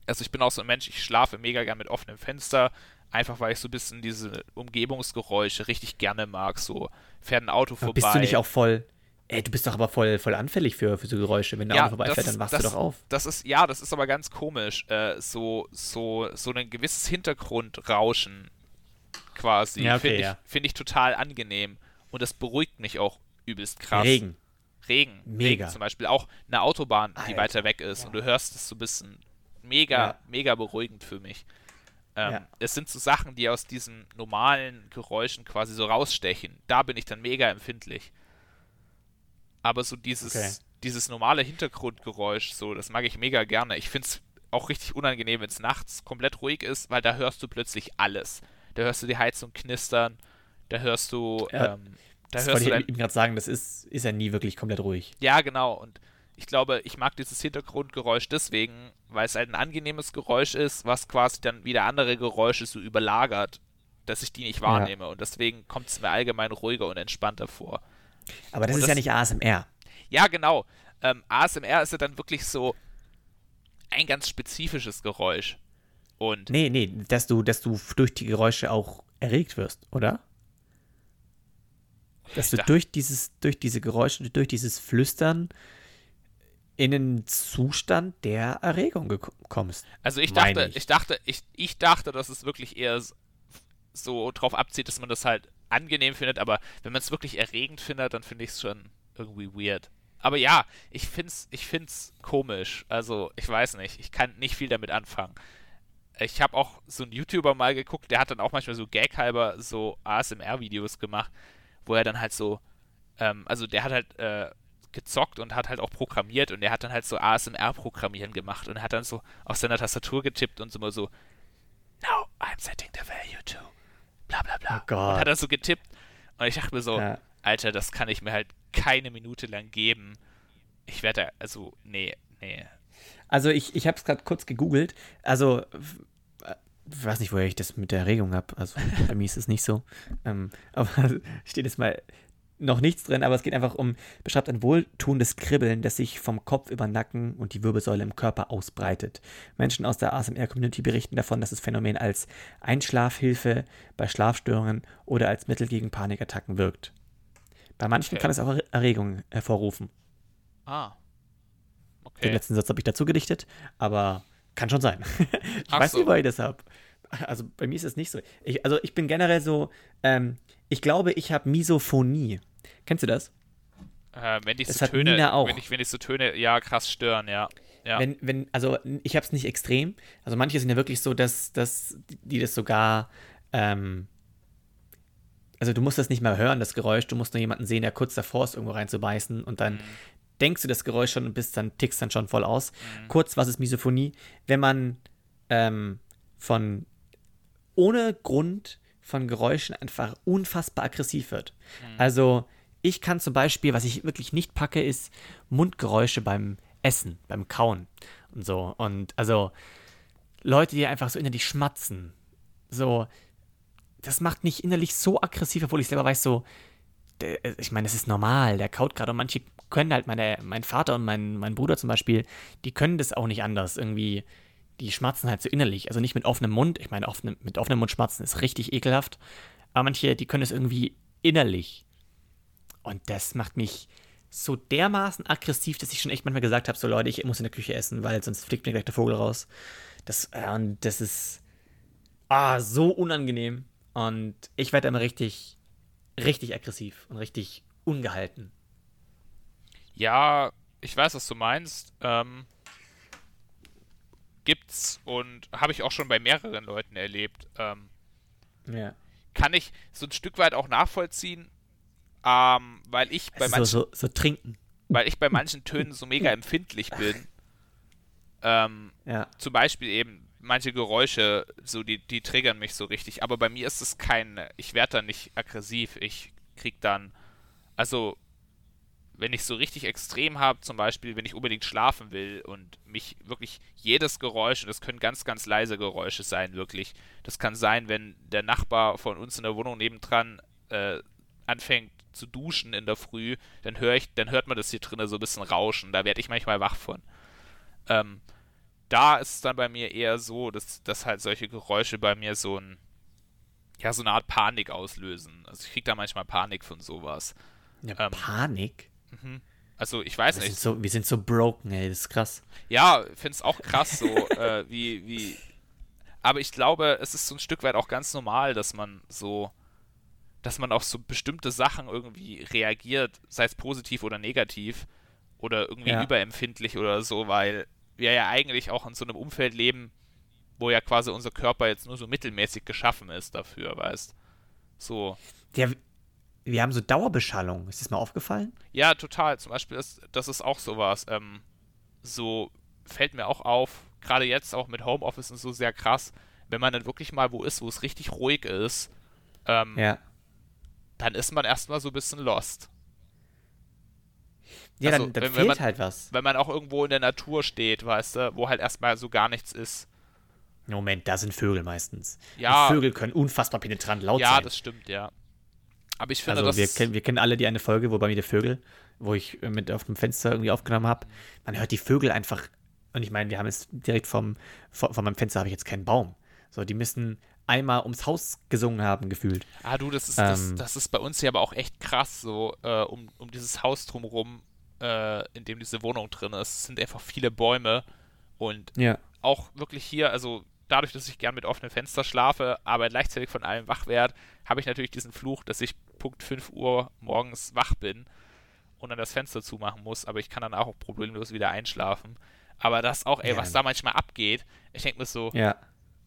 S1: also ich bin auch so ein Mensch, ich schlafe mega gern mit offenem Fenster, einfach weil ich so ein bisschen diese Umgebungsgeräusche richtig gerne mag. So fährt ein Auto
S2: Aber
S1: vorbei.
S2: Bist du nicht auch voll. Ey, du bist doch aber voll, voll anfällig für, für so Geräusche. Wenn der
S1: Ja,
S2: Auto vorbeifährt, dann wachst du doch auf.
S1: Das ist, ja, das ist aber ganz komisch. Äh, so, so, so ein gewisses Hintergrundrauschen quasi.
S2: Ja, okay,
S1: Finde ich,
S2: ja.
S1: find ich total angenehm. Und das beruhigt mich auch übelst krass.
S2: Regen.
S1: Regen.
S2: Mega.
S1: Regen zum Beispiel. Auch eine Autobahn, die
S2: Alter,
S1: weiter weg ist. Und du hörst es so ein bisschen mega,
S2: Ja.
S1: mega beruhigend für mich. Ähm,
S2: Ja.
S1: Es sind so Sachen, die aus diesen normalen Geräuschen quasi so rausstechen. Da bin ich dann mega empfindlich. Aber so dieses,
S2: Okay.
S1: dieses normale Hintergrundgeräusch, so, das mag ich mega gerne. Ich finde es auch richtig unangenehm, wenn es nachts komplett ruhig ist, weil da hörst du plötzlich alles. Da hörst du die Heizung knistern, da hörst du,
S2: Ja,
S1: ähm, da
S2: Das
S1: hörst
S2: wollte
S1: du
S2: ich ihm gerade sagen, das ist, ist ja nie wirklich komplett ruhig.
S1: ja, genau. Und ich glaube, ich mag dieses Hintergrundgeräusch deswegen, weil es halt ein angenehmes Geräusch ist, was quasi dann wieder andere Geräusche so überlagert, dass ich die nicht wahrnehme. Und deswegen kommt es mir allgemein ruhiger und entspannter vor.
S2: Aber das
S1: Und
S2: ist
S1: das-
S2: ja nicht ASMR.
S1: Ja, genau. Ähm, ASMR ist ja dann wirklich so ein ganz spezifisches Geräusch. Und
S2: Nee, nee, dass du, dass du durch die Geräusche auch erregt wirst, oder? Dass du
S1: dachte-
S2: durch dieses, durch diese Geräusche, durch dieses Flüstern in einen Zustand der Erregung kommst.
S1: also ich dachte,
S2: ich.
S1: ich. dachte, ich, ich dachte, dass es wirklich eher so drauf abzieht, dass man das halt angenehm findet, aber wenn man es wirklich erregend findet, dann finde ich es schon irgendwie weird. Aber ja, ich find's, ich find's komisch. Also, ich weiß nicht, ich kann nicht viel damit anfangen. Ich habe auch so einen YouTuber mal geguckt, der hat dann auch manchmal so gaghalber so ASMR-Videos gemacht, wo er dann halt so, ähm, also der hat halt äh, gezockt und hat halt auch programmiert und er hat dann halt so ASMR-Programmieren gemacht und hat dann so auf seiner Tastatur getippt und so mal so, Now I'm setting the value to bla bla bla.
S2: Oh Gott.
S1: Und hat dann so getippt und ich dachte mir so,
S2: Ja.
S1: Alter, das kann ich mir halt keine Minute lang geben. Ich werde, da- also, nee, nee.
S2: Also ich, ich habe es gerade kurz gegoogelt. Also f- äh, ich weiß nicht, woher ich das mit der Erregung habe. Also bei mir ist es nicht so. Ähm, aber steht jetzt mal noch nichts drin, aber es geht einfach um, beschreibt ein wohltuendes Kribbeln, das sich vom Kopf über Nacken und die Wirbelsäule im Körper ausbreitet. Menschen aus der ASMR-Community berichten davon, dass das Phänomen als Einschlafhilfe bei Schlafstörungen oder als Mittel gegen Panikattacken wirkt. Bei manchen
S1: Okay.
S2: kann es auch Erre- Erregungen hervorrufen.
S1: Ah.
S2: Den
S1: Okay.
S2: letzten Satz habe ich dazu gedichtet, aber kann schon sein. ich
S1: Ach
S2: weiß
S1: so.
S2: nicht, woher ich das habe. Also bei mir ist es nicht so. Ich, also ich bin generell so, ähm, ich glaube, ich habe Misophonie. Kennst du das?
S1: Äh, wenn dich
S2: Das
S1: so
S2: hat
S1: Töne,
S2: Nina auch.
S1: wenn dich, wenn dich so Töne, ja, krass stören, ja. Ja.
S2: Wenn, wenn, also ich habe es nicht extrem. Also manche sind ja wirklich so, dass, dass die das sogar, ähm, also du musst das nicht mal hören, das Geräusch, du musst nur jemanden sehen, der kurz davor ist, irgendwo reinzubeißen und dann denkst du das Geräusch schon und bist dann, tickst dann schon voll aus. Kurz, was ist Misophonie? Wenn man ähm, von ohne Grund von Geräuschen einfach unfassbar aggressiv wird. Also ich kann zum Beispiel, was ich wirklich nicht packe, ist Mundgeräusche beim Essen, beim Kauen und so. Und also Leute, die einfach so innerlich schmatzen. So, das macht mich innerlich so aggressiv, obwohl ich selber weiß, so, der, ich meine, das ist normal, der kaut gerade und manche können halt, meine, mein Vater und mein, mein Bruder zum Beispiel, die können das auch nicht anders. Irgendwie, die schmatzen halt so innerlich. Also nicht mit offenem Mund. Ich meine, offene, mit offenem Mund schmatzen ist richtig ekelhaft. Aber manche, die können es irgendwie innerlich. Und das macht mich so dermaßen aggressiv, dass ich schon echt manchmal gesagt habe: so Leute, ich muss in der Küche essen, weil sonst fliegt mir gleich der Vogel raus. Das, äh, und das ist ah, so unangenehm. Und ich werde immer richtig, richtig aggressiv und richtig ungehalten.
S1: Ja, ich weiß, was du meinst. Ähm, gibt's und habe ich auch schon bei mehreren Leuten erlebt. Ähm,
S2: Ja.
S1: kann ich so ein Stück weit auch nachvollziehen, ähm, weil ich bei manchen
S2: so, so, so trinken.
S1: weil ich bei manchen Tönen so mega empfindlich bin. Ähm,
S2: Ja.
S1: zum Beispiel eben manche Geräusche, so die, die triggern mich so richtig. Aber bei mir ist es kein, ich werde dann nicht aggressiv. Ich krieg dann, also wenn ich so richtig extrem habe, zum Beispiel, wenn ich unbedingt schlafen will und mich wirklich jedes Geräusch, und das können ganz, ganz leise Geräusche sein, wirklich. Das kann sein, wenn der Nachbar von uns in der Wohnung nebendran äh, anfängt zu duschen in der Früh, dann höre ich, dann hört man das hier drinnen so ein bisschen rauschen. Da werde ich manchmal wach von. Ähm, da ist es dann bei mir eher so, dass, dass halt solche Geräusche bei mir so ein, ja, so eine Art Panik auslösen. Also ich kriege da manchmal Panik von sowas.
S2: ja
S1: Ähm,
S2: Panik.
S1: Also ich weiß
S2: Wir sind,
S1: nicht.
S2: so, wir sind so broken, ey, das ist krass.
S1: Ja, finde es auch krass so, äh, wie, wie. Aber ich glaube, es ist so ein Stück weit auch ganz normal, dass man so, dass man auf so bestimmte Sachen irgendwie reagiert, sei es positiv oder negativ oder irgendwie
S2: Ja.
S1: überempfindlich oder so, weil wir ja eigentlich auch in so einem Umfeld leben, wo ja quasi unser Körper jetzt nur so mittelmäßig geschaffen ist dafür, weißt. So.
S2: Ja, wir haben so Dauerbeschallung. Ist das mal aufgefallen?
S1: Ja, total. Zum Beispiel, ist, das ist auch sowas. Ähm, so fällt mir auch auf, gerade jetzt auch mit Homeoffice und so sehr krass, wenn man dann wirklich mal wo ist, wo es richtig ruhig ist, ähm,
S2: Ja.
S1: Dann ist man erstmal so ein bisschen lost.
S2: Ja,
S1: Also,
S2: dann, dann
S1: wenn- wenn
S2: fehlt
S1: man-
S2: halt was.
S1: Wenn man auch irgendwo in der Natur steht, weißt du, wo halt erstmal so gar nichts ist.
S2: Moment, da sind Vögel meistens.
S1: Ja.
S2: Und Vögel können unfassbar penetrant laut
S1: ja,
S2: sein.
S1: das stimmt, ja. Aber ich finde,
S2: also
S1: das
S2: wir, kennen, wir kennen alle die eine Folge, wo bei mir die Vögel, wo ich äh, mit auf dem Fenster irgendwie aufgenommen habe. Man hört die Vögel einfach. Und ich meine, wir haben jetzt direkt vom, vor, vor meinem Fenster habe ich jetzt keinen Baum. So, die müssen einmal ums Haus gesungen haben, gefühlt.
S1: Ah, du, das ist, das,
S2: Ähm.
S1: das ist bei uns hier aber auch echt krass, so äh, um, um dieses Haus drumherum, äh, in dem diese Wohnung drin ist. Es sind einfach viele Bäume und
S2: Ja.
S1: auch wirklich hier, also dadurch, dass ich gern mit offenen Fenstern schlafe, aber gleichzeitig von allem wach werde, habe ich natürlich diesen Fluch, dass ich Punkt 5 Uhr morgens wach bin und dann das Fenster zumachen muss, aber ich kann dann auch problemlos wieder einschlafen. Aber das auch, ey,
S2: Ja.
S1: was da manchmal abgeht, ich denke mir so,
S2: Ja.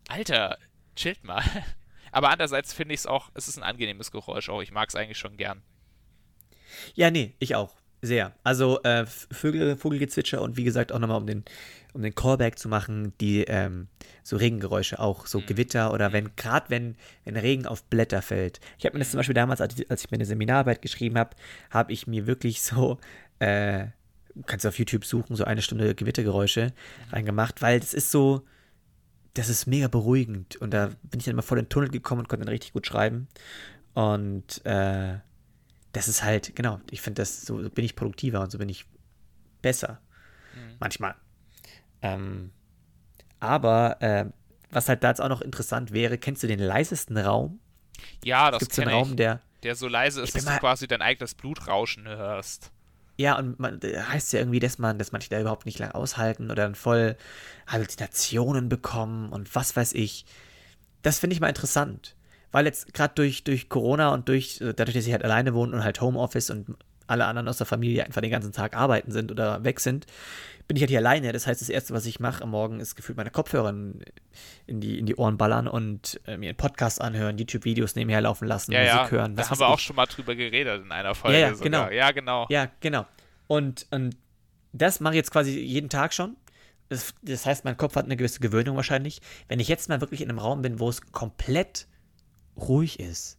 S1: Alter, chillt mal. Aber andererseits finde ich es auch, es ist ein angenehmes Geräusch auch. Ich mag es eigentlich schon gern.
S2: Ja, nee, ich auch. Sehr. Also äh, Vögel, Vogelgezwitscher und wie gesagt auch nochmal, um den, um den Callback zu machen, die ähm, so Regengeräusche auch, so Gewitter oder wenn, gerade wenn, wenn Regen auf Blätter fällt. Ich habe mir das zum Beispiel damals, als ich, als ich meine Seminararbeit geschrieben habe, habe ich mir wirklich so, äh, kannst du auf YouTube suchen, so eine Stunde Gewittergeräusche reingemacht, weil das ist so, das ist mega beruhigend und da bin ich dann immer voll in den Tunnel gekommen und konnte dann richtig gut schreiben. Und äh, das ist halt, genau, ich finde das, so bin ich produktiver und so bin ich besser. Manchmal. Ähm, aber äh, was halt da jetzt auch noch interessant wäre, kennst du den leisesten Raum?
S1: Ja, das
S2: Gibt es einen
S1: kenne
S2: Raum, der,
S1: Der so leise ist, dass du
S2: mal-
S1: quasi dein eigenes Blutrauschen hörst.
S2: Ja, und man, heißt ja irgendwie, dass man, dass manche da überhaupt nicht lang aushalten oder dann voll Halluzinationen bekommen und was weiß ich. Das finde ich mal interessant. Weil jetzt gerade durch, durch Corona und durch, äh, dadurch, dass ich halt alleine wohne und halt Homeoffice und alle anderen aus der Familie einfach den ganzen Tag arbeiten sind oder weg sind, bin ich halt hier alleine. Das heißt, das Erste, was ich mache am Morgen, ist gefühlt meine Kopfhörer in, die, in die Ohren ballern und äh, mir einen Podcast anhören, YouTube-Videos nebenher laufen lassen,
S1: Ja,
S2: Musik
S1: ja.
S2: hören.
S1: da haben wir auch
S2: ich.
S1: schon mal drüber geredet in einer Folge.
S2: Ja, ja, genau.
S1: Ja, genau.
S2: Ja, genau. Und, und das mache ich jetzt quasi jeden Tag schon. Das, das heißt, mein Kopf hat eine gewisse Gewöhnung wahrscheinlich. Wenn ich jetzt mal wirklich in einem Raum bin, wo es komplett ruhig ist,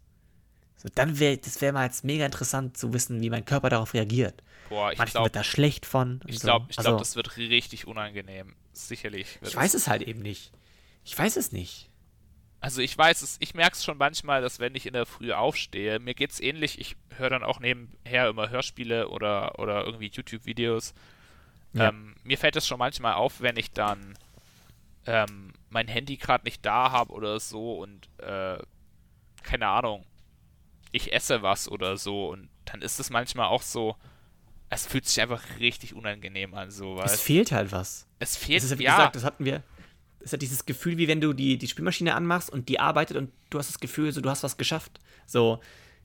S2: so, dann wäre das wäre mal jetzt mega interessant zu wissen, wie mein Körper darauf reagiert.
S1: Boah, ich
S2: Manchmal wird da schlecht von.
S1: ich
S2: so.
S1: glaube, ich
S2: Also,
S1: glaub, das wird richtig unangenehm. Sicherlich.
S2: ich weiß es halt eben nicht. Ich weiß es nicht.
S1: Also ich weiß es, ich merke es schon manchmal, dass wenn ich in der Früh aufstehe, mir geht's ähnlich, ich höre dann auch nebenher immer Hörspiele oder, oder irgendwie YouTube-Videos.
S2: Ja.
S1: Ähm, mir fällt es schon manchmal auf, wenn ich dann ähm, mein Handy gerade nicht da habe oder so und äh, keine Ahnung, ich esse was oder so und dann ist es manchmal auch so, es fühlt sich einfach richtig unangenehm an, so,
S2: Es fehlt halt was.
S1: es fehlt,
S2: Das ist, wie
S1: ja,
S2: gesagt, das hatten wir. Es hat dieses Gefühl, wie wenn du die, die Spülmaschine anmachst und die arbeitet und du hast das Gefühl, so du hast was geschafft. So,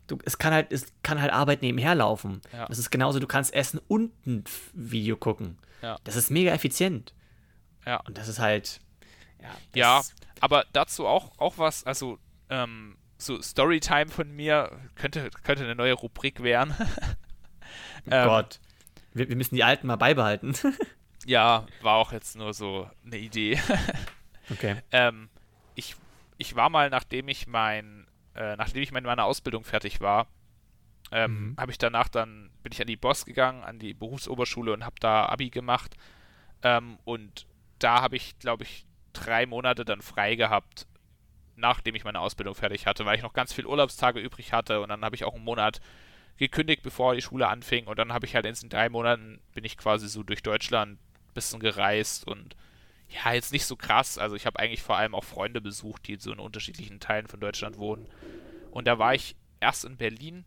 S2: du, es kann halt, es kann halt Arbeit nebenher laufen.
S1: Ja.
S2: Das ist genauso, du kannst essen und ein Video gucken.
S1: Ja.
S2: Das ist mega effizient.
S1: ja.
S2: Und das ist halt. Ja, das
S1: Ja, aber dazu auch, auch was, also ähm, so Storytime von mir könnte, könnte eine neue Rubrik werden.
S2: Oh
S1: ähm,
S2: Gott. wir, wir müssen die alten mal beibehalten.
S1: ja, war auch jetzt nur so eine Idee.
S2: okay.
S1: Ähm, ich, ich war mal, nachdem ich mein, äh, nachdem ich mit meiner Ausbildung fertig war, ähm, mhm. habe ich danach dann, bin ich an die Boss gegangen, an die Berufsoberschule und habe da Abi gemacht. Ähm, und da habe ich, glaube ich, drei Monate dann frei gehabt, nachdem ich meine Ausbildung fertig hatte, weil ich noch ganz viel Urlaubstage übrig hatte und dann habe ich auch einen Monat gekündigt, bevor die Schule anfing und dann habe ich halt in diesen drei Monaten bin ich quasi so durch Deutschland ein bisschen gereist und ja, jetzt nicht so krass. Also ich habe eigentlich vor allem auch Freunde besucht, die so in unterschiedlichen Teilen von Deutschland wohnen. Und da war ich erst in Berlin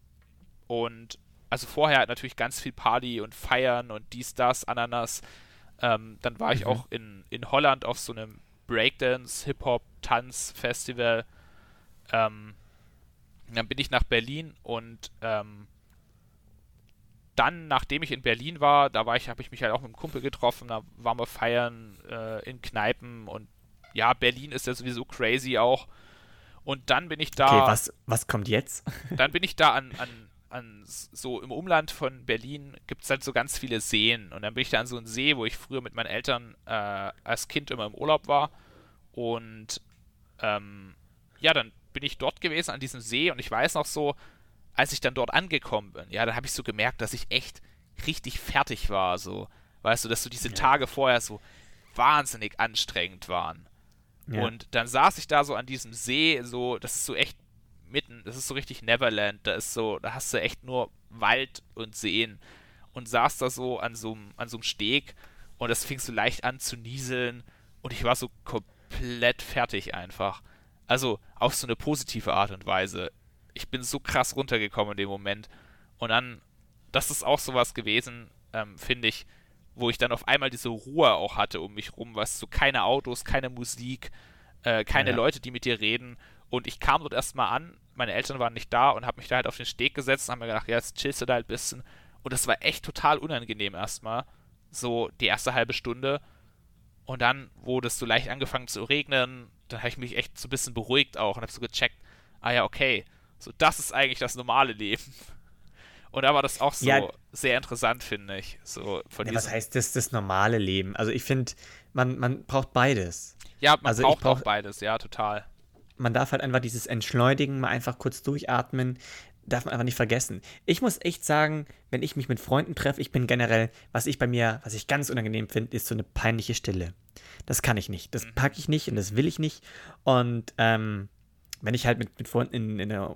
S1: und also vorher natürlich ganz viel Party und Feiern und dies, das, Ananas. Ähm, dann war ich mhm. auch in, in Holland auf so einem Breakdance, Hip-Hop, Tanz-Festival. Ähm, dann bin ich nach Berlin und ähm, dann, nachdem ich in Berlin war, da war ich, habe ich mich halt auch mit einem Kumpel getroffen, da waren wir feiern äh, in Kneipen und ja, Berlin ist ja sowieso crazy auch. Und dann bin ich da.
S2: Okay, was, was kommt jetzt?
S1: Dann bin ich da an, an an so im Umland von Berlin gibt es halt so ganz viele Seen. Und dann bin ich da an so einem See, wo ich früher mit meinen Eltern äh, als Kind immer im Urlaub war. Und ähm, ja, dann bin ich dort gewesen an diesem See und ich weiß noch so, als ich dann dort angekommen bin, ja, dann habe ich so gemerkt, dass ich echt richtig fertig war. So, weißt du, dass so diese ja. Tage vorher so wahnsinnig anstrengend waren. Ja. Und dann saß ich da so an diesem See, so, das ist so echt mitten, das ist so richtig Neverland, da ist so, da hast du echt nur Wald und Seen und saß da so an so an so einem Steg und das fing so leicht an zu nieseln und ich war so komplett fertig einfach. Also auf so eine positive Art und Weise. Ich bin so krass runtergekommen in dem Moment und dann, das ist auch sowas gewesen, ähm, finde ich, wo ich dann auf einmal diese Ruhe auch hatte um mich rum, was so keine Autos, keine Musik, äh, keine ja. Leute, die mit dir reden und ich kam dort erstmal an, meine Eltern waren nicht da und habe mich da halt auf den Steg gesetzt und habe mir gedacht, ja, jetzt chillst du da halt ein bisschen. Und das war echt total unangenehm erstmal. So die erste halbe Stunde. Und dann wurde es so leicht angefangen zu regnen. Dann habe ich mich echt so ein bisschen beruhigt auch und habe so gecheckt, ah ja, okay, so das ist eigentlich das normale Leben. Und da war das auch so ja, sehr interessant, finde ich. So
S2: von ja, was heißt das, das normale Leben? Also ich finde, man, man braucht beides.
S1: Ja, man also braucht brauch, auch beides, ja, total
S2: man darf halt einfach dieses Entschleunigen, mal einfach kurz durchatmen, darf man einfach nicht vergessen. Ich muss echt sagen, wenn ich mich mit Freunden treffe, ich bin generell, was ich bei mir, was ich ganz unangenehm finde, ist so eine peinliche Stille. Das kann ich nicht. Das mhm. packe ich nicht und das will ich nicht. Und ähm, wenn ich halt mit, mit Freunden in, in einer,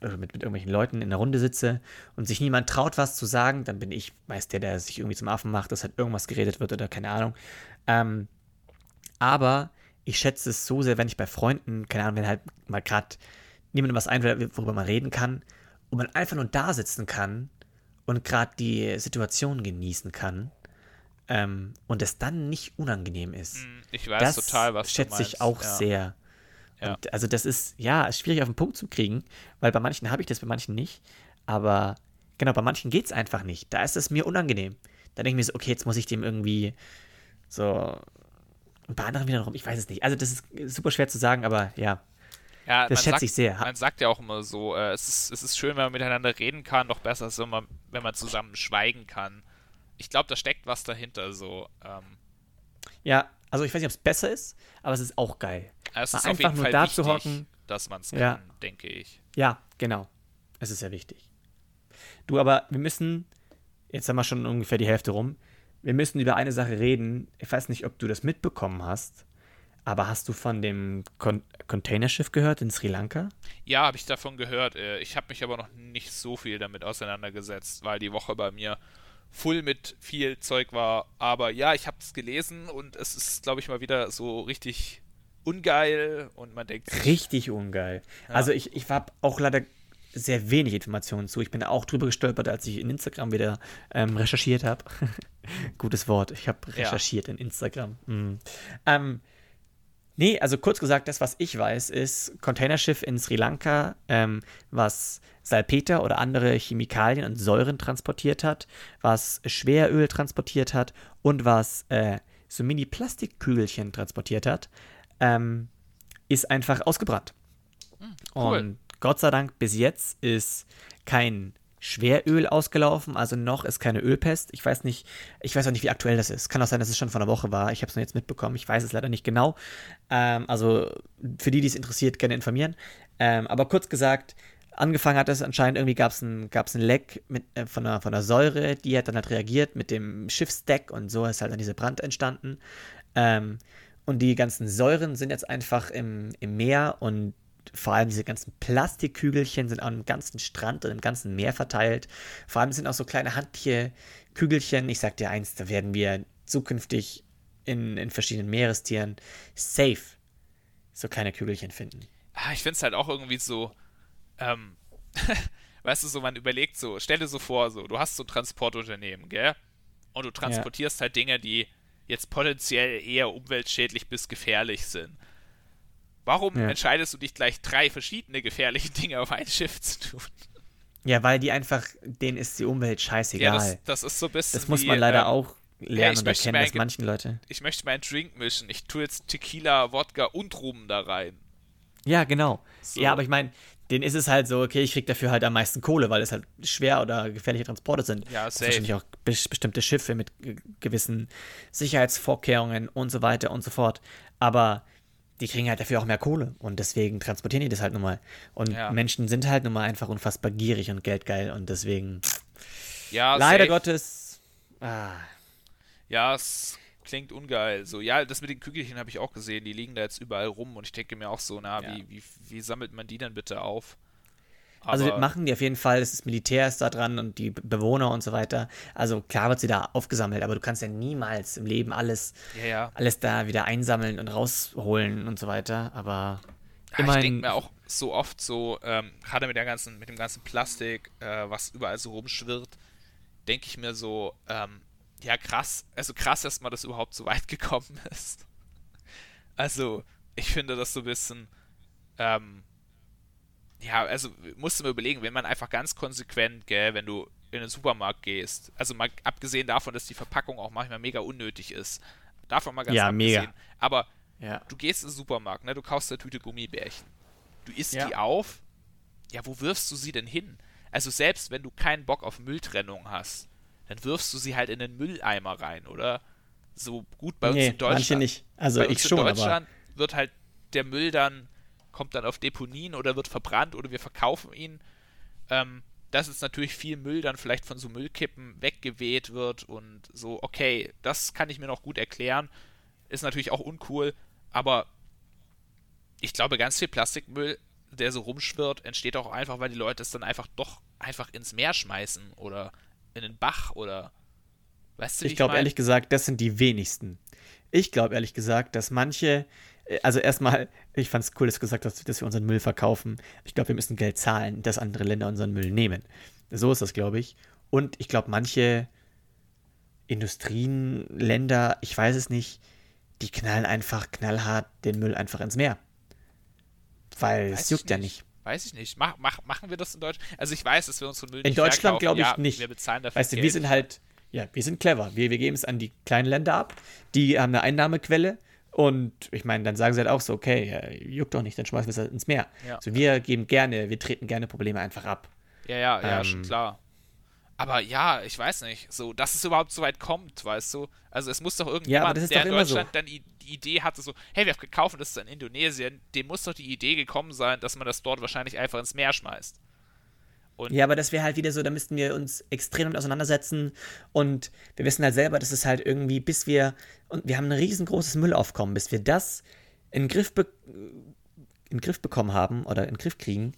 S2: also mit, mit irgendwelchen Leuten in einer Runde sitze und sich niemand traut, was zu sagen, dann bin ich meist der, der sich irgendwie zum Affen macht, dass halt irgendwas geredet wird oder keine Ahnung. Ähm, aber ich schätze es so sehr, wenn ich bei Freunden, keine Ahnung, wenn halt mal gerade niemandem was einfällt, worüber man reden kann, und man einfach nur da sitzen kann und gerade die Situation genießen kann ähm, und es dann nicht unangenehm ist. Hm,
S1: ich weiß das total, was
S2: schätze ich auch ja. sehr. Ja. Also das ist, ja, ist schwierig auf den Punkt zu kriegen, weil bei manchen habe ich das, bei manchen nicht. Aber genau, bei manchen geht es einfach nicht. Da ist es mir unangenehm. Da denke ich mir so, okay, jetzt muss ich dem irgendwie so und bei anderen wiederum, ich weiß es nicht. Also das ist super schwer zu sagen, aber ja.
S1: Ja, das schätze sagt, ich sehr. Man sagt ja auch immer so, äh, es, ist, es ist schön, wenn man miteinander reden kann, doch besser ist, wenn man, wenn man zusammen schweigen kann. Ich glaube, da steckt was dahinter so. Ähm.
S2: Ja, also ich weiß nicht, ob es besser ist, aber es ist auch geil.
S1: es ist einfach nur Fall da wichtig, zu hocken, dass man es kann, ja. denke ich.
S2: Ja, genau. Es ist sehr wichtig. Du, aber wir müssen, jetzt haben wir schon ungefähr die Hälfte rum, wir müssen über eine Sache reden. Ich weiß nicht, ob du das mitbekommen hast, aber hast du von dem Con Containerschiff gehört in Sri Lanka?
S1: Ja, habe ich davon gehört. Äh, ich habe mich aber noch nicht so viel damit auseinandergesetzt, weil die Woche bei mir voll mit viel Zeug war. Aber ja, ich habe es gelesen und es ist, glaube ich, mal wieder so richtig ungeil und man denkt.
S2: Richtig ungeil. Ja. Also ich, ich habe auch leider sehr wenig Informationen zu. Ich bin auch drüber gestolpert, als ich in Instagram wieder ähm, recherchiert habe. Gutes Wort. Ich habe recherchiert ja. in Instagram. Mhm. Ähm, nee, also kurz gesagt, das, was ich weiß, ist Containerschiff in Sri Lanka, ähm, was Salpeter oder andere Chemikalien und Säuren transportiert hat, was Schweröl transportiert hat und was äh, so Mini-Plastikkügelchen transportiert hat, ähm, ist einfach ausgebrannt. Mhm, cool. Und Gott sei Dank, bis jetzt ist kein Schweröl ausgelaufen, also noch ist keine Ölpest. Ich weiß nicht, ich weiß auch nicht, wie aktuell das ist. Kann auch sein, dass es schon vor einer Woche war. Ich habe es nur jetzt mitbekommen. Ich weiß es leider nicht genau. Ähm, also für die, die es interessiert, gerne informieren. Ähm, aber kurz gesagt, angefangen hat es anscheinend, irgendwie gab es ein, ein Leck mit, äh, von, einer, von einer Säure, die hat dann halt reagiert mit dem Schiffsdeck und so ist halt dann dieser Brand entstanden. Ähm, und die ganzen Säuren sind jetzt einfach im, im Meer und vor allem diese ganzen Plastikkügelchen sind am ganzen Strand und im ganzen Meer verteilt. Vor allem sind auch so kleine handliche Kügelchen. Ich sag dir eins, da werden wir zukünftig in, in verschiedenen Meerestieren safe so kleine Kügelchen finden.
S1: Ah, ich finde es halt auch irgendwie so, ähm, weißt du, so man überlegt so, stell dir so vor, so, du hast so ein Transportunternehmen, gell? Und du transportierst ja. halt Dinge, die jetzt potenziell eher umweltschädlich bis gefährlich sind. Warum ja. entscheidest du dich gleich drei verschiedene gefährliche Dinge auf ein Schiff zu tun?
S2: Ja, weil die einfach, denen ist die Umwelt scheißegal. Ja,
S1: das, das ist so ein bisschen.
S2: Das muss man leider ähm, auch lernen ja, und erkennen, dass manchen Leute.
S1: Ich möchte meinen Drink mischen. Ich tue jetzt Tequila, Wodka und Rum da rein.
S2: Ja, genau. So. Ja, aber ich meine, denen ist es halt so, okay, ich krieg dafür halt am meisten Kohle, weil es halt schwer oder gefährliche Transporte sind.
S1: Ja,
S2: safe. Wahrscheinlich auch be bestimmte Schiffe mit gewissen Sicherheitsvorkehrungen und so weiter und so fort. Aber die kriegen halt dafür auch mehr Kohle und deswegen transportieren die das halt nun mal. Und ja. Menschen sind halt nun mal einfach unfassbar gierig und geldgeil und deswegen.
S1: Ja,
S2: leider safe. Gottes. Ah.
S1: Ja, es klingt ungeil. So, ja, das mit den Kügelchen habe ich auch gesehen. Die liegen da jetzt überall rum und ich denke mir auch so, na, ja. wie, wie, wie sammelt man die denn bitte auf?
S2: Also das machen die auf jeden Fall, das Militär ist da dran und die Bewohner und so weiter. Also klar wird sie da aufgesammelt, aber du kannst ja niemals im Leben alles,
S1: ja, ja.
S2: alles da wieder einsammeln und rausholen und so weiter. Aber
S1: immerhin. Ich denke mir auch so oft so, ähm, gerade mit der ganzen, mit dem ganzen Plastik, äh, was überall so rumschwirrt, denke ich mir so, ähm, ja krass, also krass erstmal, dass überhaupt so weit gekommen ist. Also, ich finde das so ein bisschen, ähm, ja, also musst du mir überlegen, wenn man einfach ganz konsequent, gell, wenn du in den Supermarkt gehst, also mal abgesehen davon, dass die Verpackung auch manchmal mega unnötig ist, davon mal ganz
S2: ja,
S1: abgesehen,
S2: mega.
S1: aber
S2: ja.
S1: du gehst in den Supermarkt, ne, du kaufst eine Tüte Gummibärchen, du isst
S2: ja.
S1: die auf, ja, wo wirfst du sie denn hin? Also selbst wenn du keinen Bock auf Mülltrennung hast, dann wirfst du sie halt in den Mülleimer rein, oder? So gut bei uns
S2: nee,
S1: in Deutschland.
S2: Manche nicht. Also
S1: bei
S2: ich schon,
S1: in Deutschland aber wird halt der Müll dann kommt dann auf Deponien oder wird verbrannt oder wir verkaufen ihn. Ähm, dass jetzt natürlich viel Müll dann vielleicht von so Müllkippen weggeweht wird und so, okay, das kann ich mir noch gut erklären. Ist natürlich auch uncool, aber ich glaube, ganz viel Plastikmüll, der so rumschwirrt, entsteht auch einfach, weil die Leute es dann einfach doch einfach ins Meer schmeißen oder in den Bach oder weißt du,
S2: ich glaube ehrlich gesagt, das sind die wenigsten. Ich glaube ehrlich gesagt, dass manche also erstmal, ich fand es cool, dass du gesagt hast, dass wir unseren Müll verkaufen. Ich glaube, wir müssen Geld zahlen, dass andere Länder unseren Müll nehmen. So ist das, glaube ich. Und ich glaube, manche Industrienländer, ich weiß es nicht, die knallen einfach knallhart den Müll einfach ins Meer. Weil weiß es juckt ja nicht.
S1: Weiß ich nicht. Mach, mach, machen wir das in Deutschland? Also ich weiß, dass wir unseren Müll
S2: in nicht In Deutschland glaube ich
S1: ja,
S2: nicht.
S1: Wir bezahlen dafür
S2: Weißt du,
S1: Geld.
S2: wir sind halt, ja, wir sind clever. Wir, wir geben es an die kleinen Länder ab. Die haben eine Einnahmequelle und ich meine, dann sagen sie halt auch so, okay, juckt doch nicht, dann schmeißen wir es halt ins Meer.
S1: Ja.
S2: Also wir geben gerne, wir treten gerne Probleme einfach ab.
S1: Ja, ja, ja, ähm, schon klar. Aber ja, ich weiß nicht, so, dass es überhaupt so weit kommt, weißt du? Also es muss doch irgendjemand,
S2: ja,
S1: der in Deutschland
S2: so.
S1: dann die, Idee hatte, so, hey, wir kaufen das in Indonesien, dem muss doch die Idee gekommen sein, dass man das dort wahrscheinlich einfach ins Meer schmeißt.
S2: Und ja, aber das wäre halt wieder so, da müssten wir uns extrem damit auseinandersetzen. Und wir wissen halt selber, dass es halt irgendwie, bis wir, und wir haben ein riesengroßes Müllaufkommen, bis wir das in den Griff, in Griff bekommen haben oder in den Griff kriegen,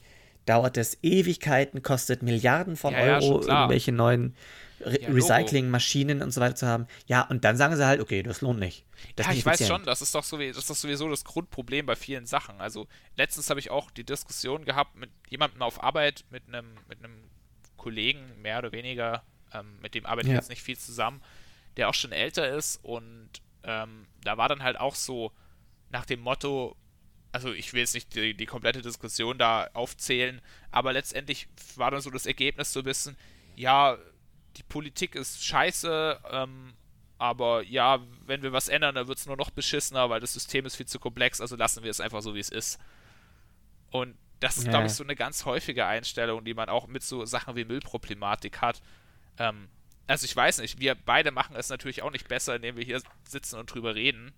S2: dauert es Ewigkeiten, kostet Milliarden von
S1: ja,
S2: Euro,
S1: ja,
S2: irgendwelche neuen Re ja, Recyclingmaschinen und so weiter zu haben. Ja, und dann sagen sie halt, okay, das lohnt nicht.
S1: Das ja, ich weiß schon, das ist, doch so, das ist doch sowieso das Grundproblem bei vielen Sachen. Also letztens habe ich auch die Diskussion gehabt mit jemandem auf Arbeit, mit einem, mit einem Kollegen, mehr oder weniger, ähm, mit dem arbeite ich ja. jetzt nicht viel zusammen, der auch schon älter ist und ähm, da war dann halt auch so nach dem Motto, also ich will jetzt nicht die, die komplette Diskussion da aufzählen, aber letztendlich war dann so das Ergebnis so ein bisschen, ja, die Politik ist scheiße, ähm, aber ja, wenn wir was ändern, dann wird es nur noch beschissener, weil das System ist viel zu komplex, also lassen wir es einfach so, wie es ist. Und das ist,
S2: Ja.
S1: glaube ich, so eine ganz häufige Einstellung, die man auch mit so Sachen wie Müllproblematik hat. Ähm, also ich weiß nicht, wir beide machen es natürlich auch nicht besser, indem wir hier sitzen und drüber reden.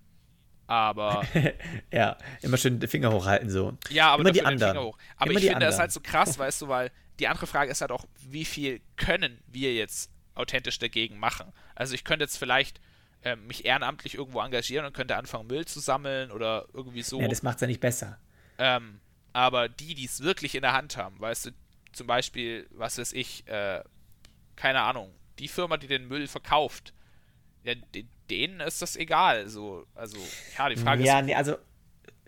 S1: Aber
S2: Ja, immer schön den Finger hochhalten so.
S1: ja, aber
S2: Immer die anderen.
S1: hoch. Aber
S2: Immer
S1: ich finde es
S2: anderen.
S1: halt so krass, weißt du, weil die andere Frage ist halt auch, wie viel können wir jetzt authentisch dagegen machen? Also ich könnte jetzt vielleicht ähm, mich ehrenamtlich irgendwo engagieren und könnte anfangen, Müll zu sammeln oder irgendwie so.
S2: Ja, das macht's ja nicht besser.
S1: Ähm, aber die, die es wirklich in der Hand haben, weißt du, zum Beispiel, was weiß ich, äh, keine Ahnung, die Firma, die den Müll verkauft, ja, de- denen ist das egal. So, also, ja, die Frage
S2: ja,
S1: ist,
S2: nee, also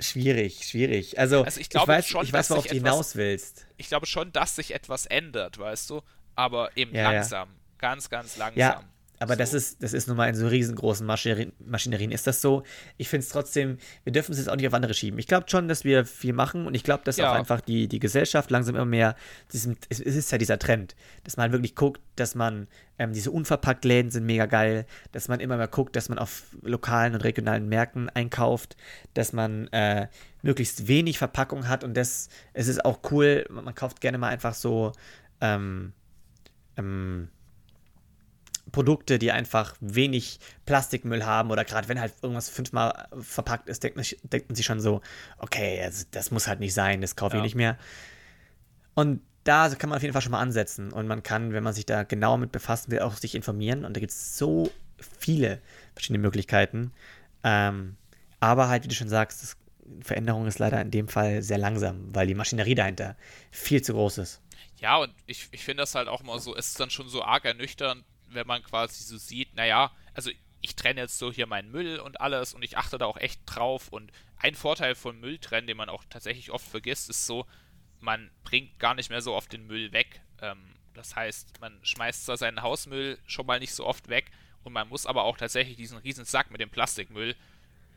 S2: schwierig, schwierig. Also,
S1: Also ich
S2: ich,
S1: glaube
S2: weiß,
S1: schon,
S2: ich weiß,
S1: dass
S2: worauf
S1: sich
S2: du
S1: etwas-
S2: hinaus willst.
S1: ich glaube schon, dass sich etwas ändert, weißt du, aber eben
S2: Ja, ja.
S1: langsam. Ganz, ganz langsam.
S2: Ja, aber das
S1: So.
S2: ist, das ist nun mal in so riesengroßen Maschinerien, Maschinerien ist das so. Ich finde es trotzdem, wir dürfen es jetzt auch nicht auf andere schieben. Ich glaube schon, dass wir viel machen und ich glaube, dass
S1: Ja.
S2: auch einfach die, die Gesellschaft langsam immer mehr, diesem, es, es ist ja dieser Trend, dass man wirklich guckt, dass man, ähm, diese unverpackt Läden sind mega geil, dass man immer mehr guckt, dass man auf lokalen und regionalen Märkten einkauft, dass man äh, möglichst wenig Verpackung hat und das, es ist auch cool, man, man kauft gerne mal einfach so, ähm, ähm, Produkte, die einfach wenig Plastikmüll haben oder gerade wenn halt irgendwas fünfmal verpackt ist, denkt man, denkt man sich schon so, okay, also das muss halt nicht sein, das kaufe
S1: Ja.
S2: ich nicht mehr. Und da kann man auf jeden Fall schon mal ansetzen und man kann, wenn man sich da genau mit befassen will, auch sich informieren und da gibt es so viele verschiedene Möglichkeiten. Ähm, aber halt, wie du schon sagst, das, Veränderung ist leider in dem Fall sehr langsam, weil die Maschinerie dahinter viel zu groß ist.
S1: Ja, und ich, ich finde das halt auch mal so, es ist dann schon so arg ernüchternd, wenn man quasi so sieht, naja, also ich trenne jetzt so hier meinen Müll und alles und ich achte da auch echt drauf. Und ein Vorteil von Mülltrennen, den man auch tatsächlich oft vergisst, ist so, man bringt gar nicht mehr so oft den Müll weg. Ähm, das heißt, man schmeißt zwar seinen Hausmüll schon mal nicht so oft weg und man muss aber auch tatsächlich diesen riesen Sack mit dem Plastikmüll,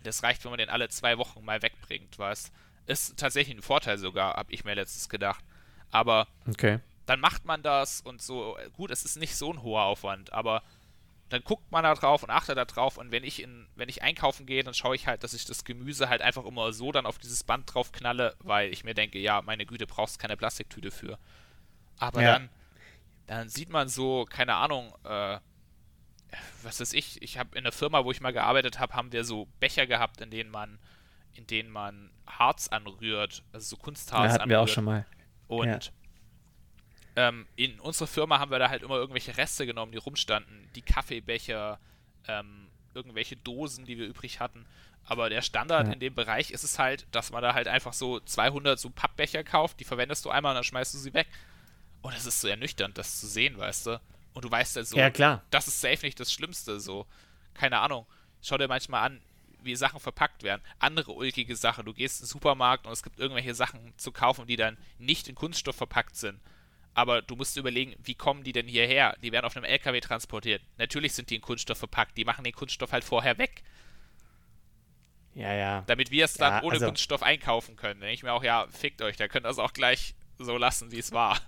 S1: das reicht, wenn man den alle zwei Wochen mal wegbringt, was ist tatsächlich ein Vorteil sogar, habe ich mir letztens gedacht. Aber
S2: Okay.
S1: Dann macht man das und so, gut, es ist nicht so ein hoher Aufwand, aber dann guckt man da drauf und achtet da drauf und wenn ich in, wenn ich einkaufen gehe, dann schaue ich halt, dass ich das Gemüse halt einfach immer so dann auf dieses Band drauf knalle, weil ich mir denke, ja, meine Güte, brauchst keine Plastiktüte für. Aber
S2: Ja.
S1: dann, dann sieht man so, keine Ahnung, äh, was weiß ich, ich habe in der Firma, wo ich mal gearbeitet habe, haben wir so Becher gehabt, in denen man, in denen man Harz anrührt, also so Kunstharz
S2: Ja, hatten wir auch
S1: anrührt.
S2: schon mal.
S1: Und ähm, in unserer Firma haben wir da halt immer irgendwelche Reste genommen, die rumstanden. Die Kaffeebecher, ähm, irgendwelche Dosen, die wir übrig hatten. Aber der Standard
S2: Ja.
S1: in dem Bereich ist es halt, dass man da halt einfach so 200 so Pappbecher kauft, die verwendest du einmal und dann schmeißt du sie weg. Und das ist so ernüchternd, das zu sehen, weißt du. Und du weißt halt so,
S2: Ja, klar.
S1: das ist safe nicht das Schlimmste, so. Keine Ahnung. Schau dir manchmal an, wie Sachen verpackt werden. Andere ulkige Sachen. Du gehst in den Supermarkt und es gibt irgendwelche Sachen zu kaufen, die dann nicht in Kunststoff verpackt sind. Aber du musst überlegen, wie kommen die denn hierher? Die werden auf einem LKW transportiert. Natürlich sind die in Kunststoff verpackt. Die machen den Kunststoff halt vorher weg,
S2: Ja, ja.
S1: damit wir es dann
S2: Ja,
S1: ohne
S2: also-
S1: Kunststoff einkaufen können. Denke ich mir auch, ja, fickt euch, da könnt ihr es auch gleich so lassen, wie es war.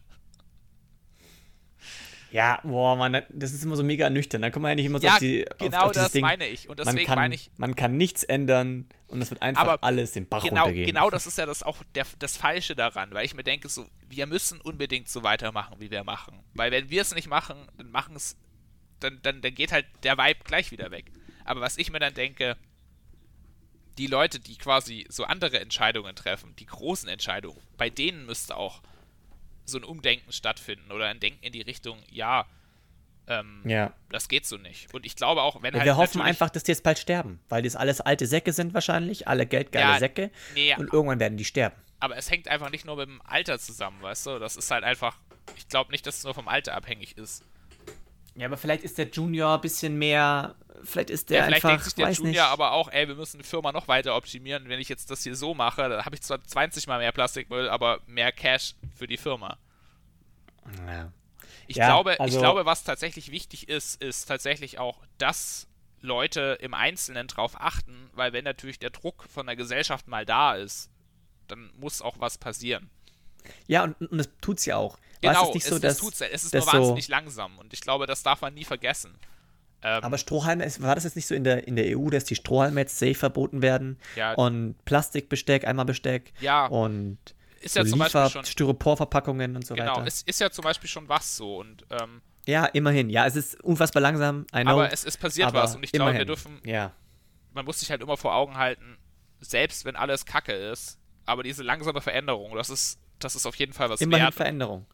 S2: Ja, boah, man, das ist immer so mega nüchtern. Da kommt man ja nicht immer so
S1: Ja,
S2: auf, die, auf,
S1: genau
S2: auf dieses
S1: das
S2: Ding.
S1: meine ich. Und
S2: man
S1: deswegen
S2: kann,
S1: meine ich,
S2: man kann nichts ändern und es wird einfach
S1: Aber
S2: alles den Bach
S1: genau,
S2: runtergehen.
S1: genau das ist ja das auch der, das Falsche daran, weil ich mir denke, so, wir müssen unbedingt so weitermachen, wie wir machen. Weil wenn wir es nicht machen, dann machen es, dann, dann, dann geht halt der Vibe gleich wieder weg. Aber was ich mir dann denke, die Leute, die quasi so andere Entscheidungen treffen, die großen Entscheidungen, bei denen müsste auch so ein Umdenken stattfinden oder ein Denken in die Richtung, ja, ähm,
S2: Ja.
S1: das geht so nicht. Und ich glaube auch, wenn
S2: Ja,
S1: halt
S2: wir hoffen einfach, dass die jetzt bald sterben, weil das alles alte Säcke sind wahrscheinlich, alle geldgeile
S1: Ja,
S2: Säcke
S1: nee,
S2: und irgendwann werden die sterben.
S1: aber es hängt einfach nicht nur mit dem Alter zusammen, weißt du? Das ist halt einfach, ich glaube nicht, dass es nur vom Alter abhängig ist.
S2: Ja, aber vielleicht ist der Junior ein bisschen mehr, vielleicht ist der
S1: Ja, vielleicht
S2: einfach,
S1: denkt sich der Junior
S2: nicht.
S1: aber auch, ey, wir müssen die Firma noch weiter optimieren. Wenn ich jetzt das hier so mache, dann habe ich zwar 20 mal mehr Plastikmüll, aber mehr Cash für die Firma.
S2: Ja.
S1: Ich,
S2: Ja,
S1: glaube, ich
S2: also-
S1: glaube, was tatsächlich wichtig ist, ist tatsächlich auch, dass Leute im Einzelnen drauf achten, weil wenn natürlich der Druck von der Gesellschaft mal da ist, dann muss auch was passieren.
S2: Ja, und, und das tut's ja auch.
S1: Genau,
S2: es nicht so,
S1: es,
S2: dass,
S1: es, tut's, es ist nur
S2: so,
S1: wahnsinnig langsam und ich glaube, das darf man nie vergessen. Ähm,
S2: Aber Strohhalme, ist- war das jetzt nicht so in der, in der EU, dass die Strohhalme jetzt safe verboten werden?
S1: Ja.
S2: Und Plastikbesteck, einmal Besteck.
S1: Ja.
S2: Und
S1: ist ja
S2: so
S1: zum Beispiel schon.
S2: Styroporverpackungen und so
S1: Genau,
S2: weiter.
S1: es ist ja zum Beispiel schon was so. Und, ähm,
S2: ja, immerhin. Ja, es ist unfassbar langsam. I know,
S1: aber es ist passiert was. Und ich glaube, wir dürfen,
S2: Ja.
S1: man muss sich halt immer vor Augen halten, selbst wenn alles Kacke ist, aber diese langsame Veränderung, das ist, das ist auf jeden Fall was
S2: Immerhin
S1: wert.
S2: Veränderung.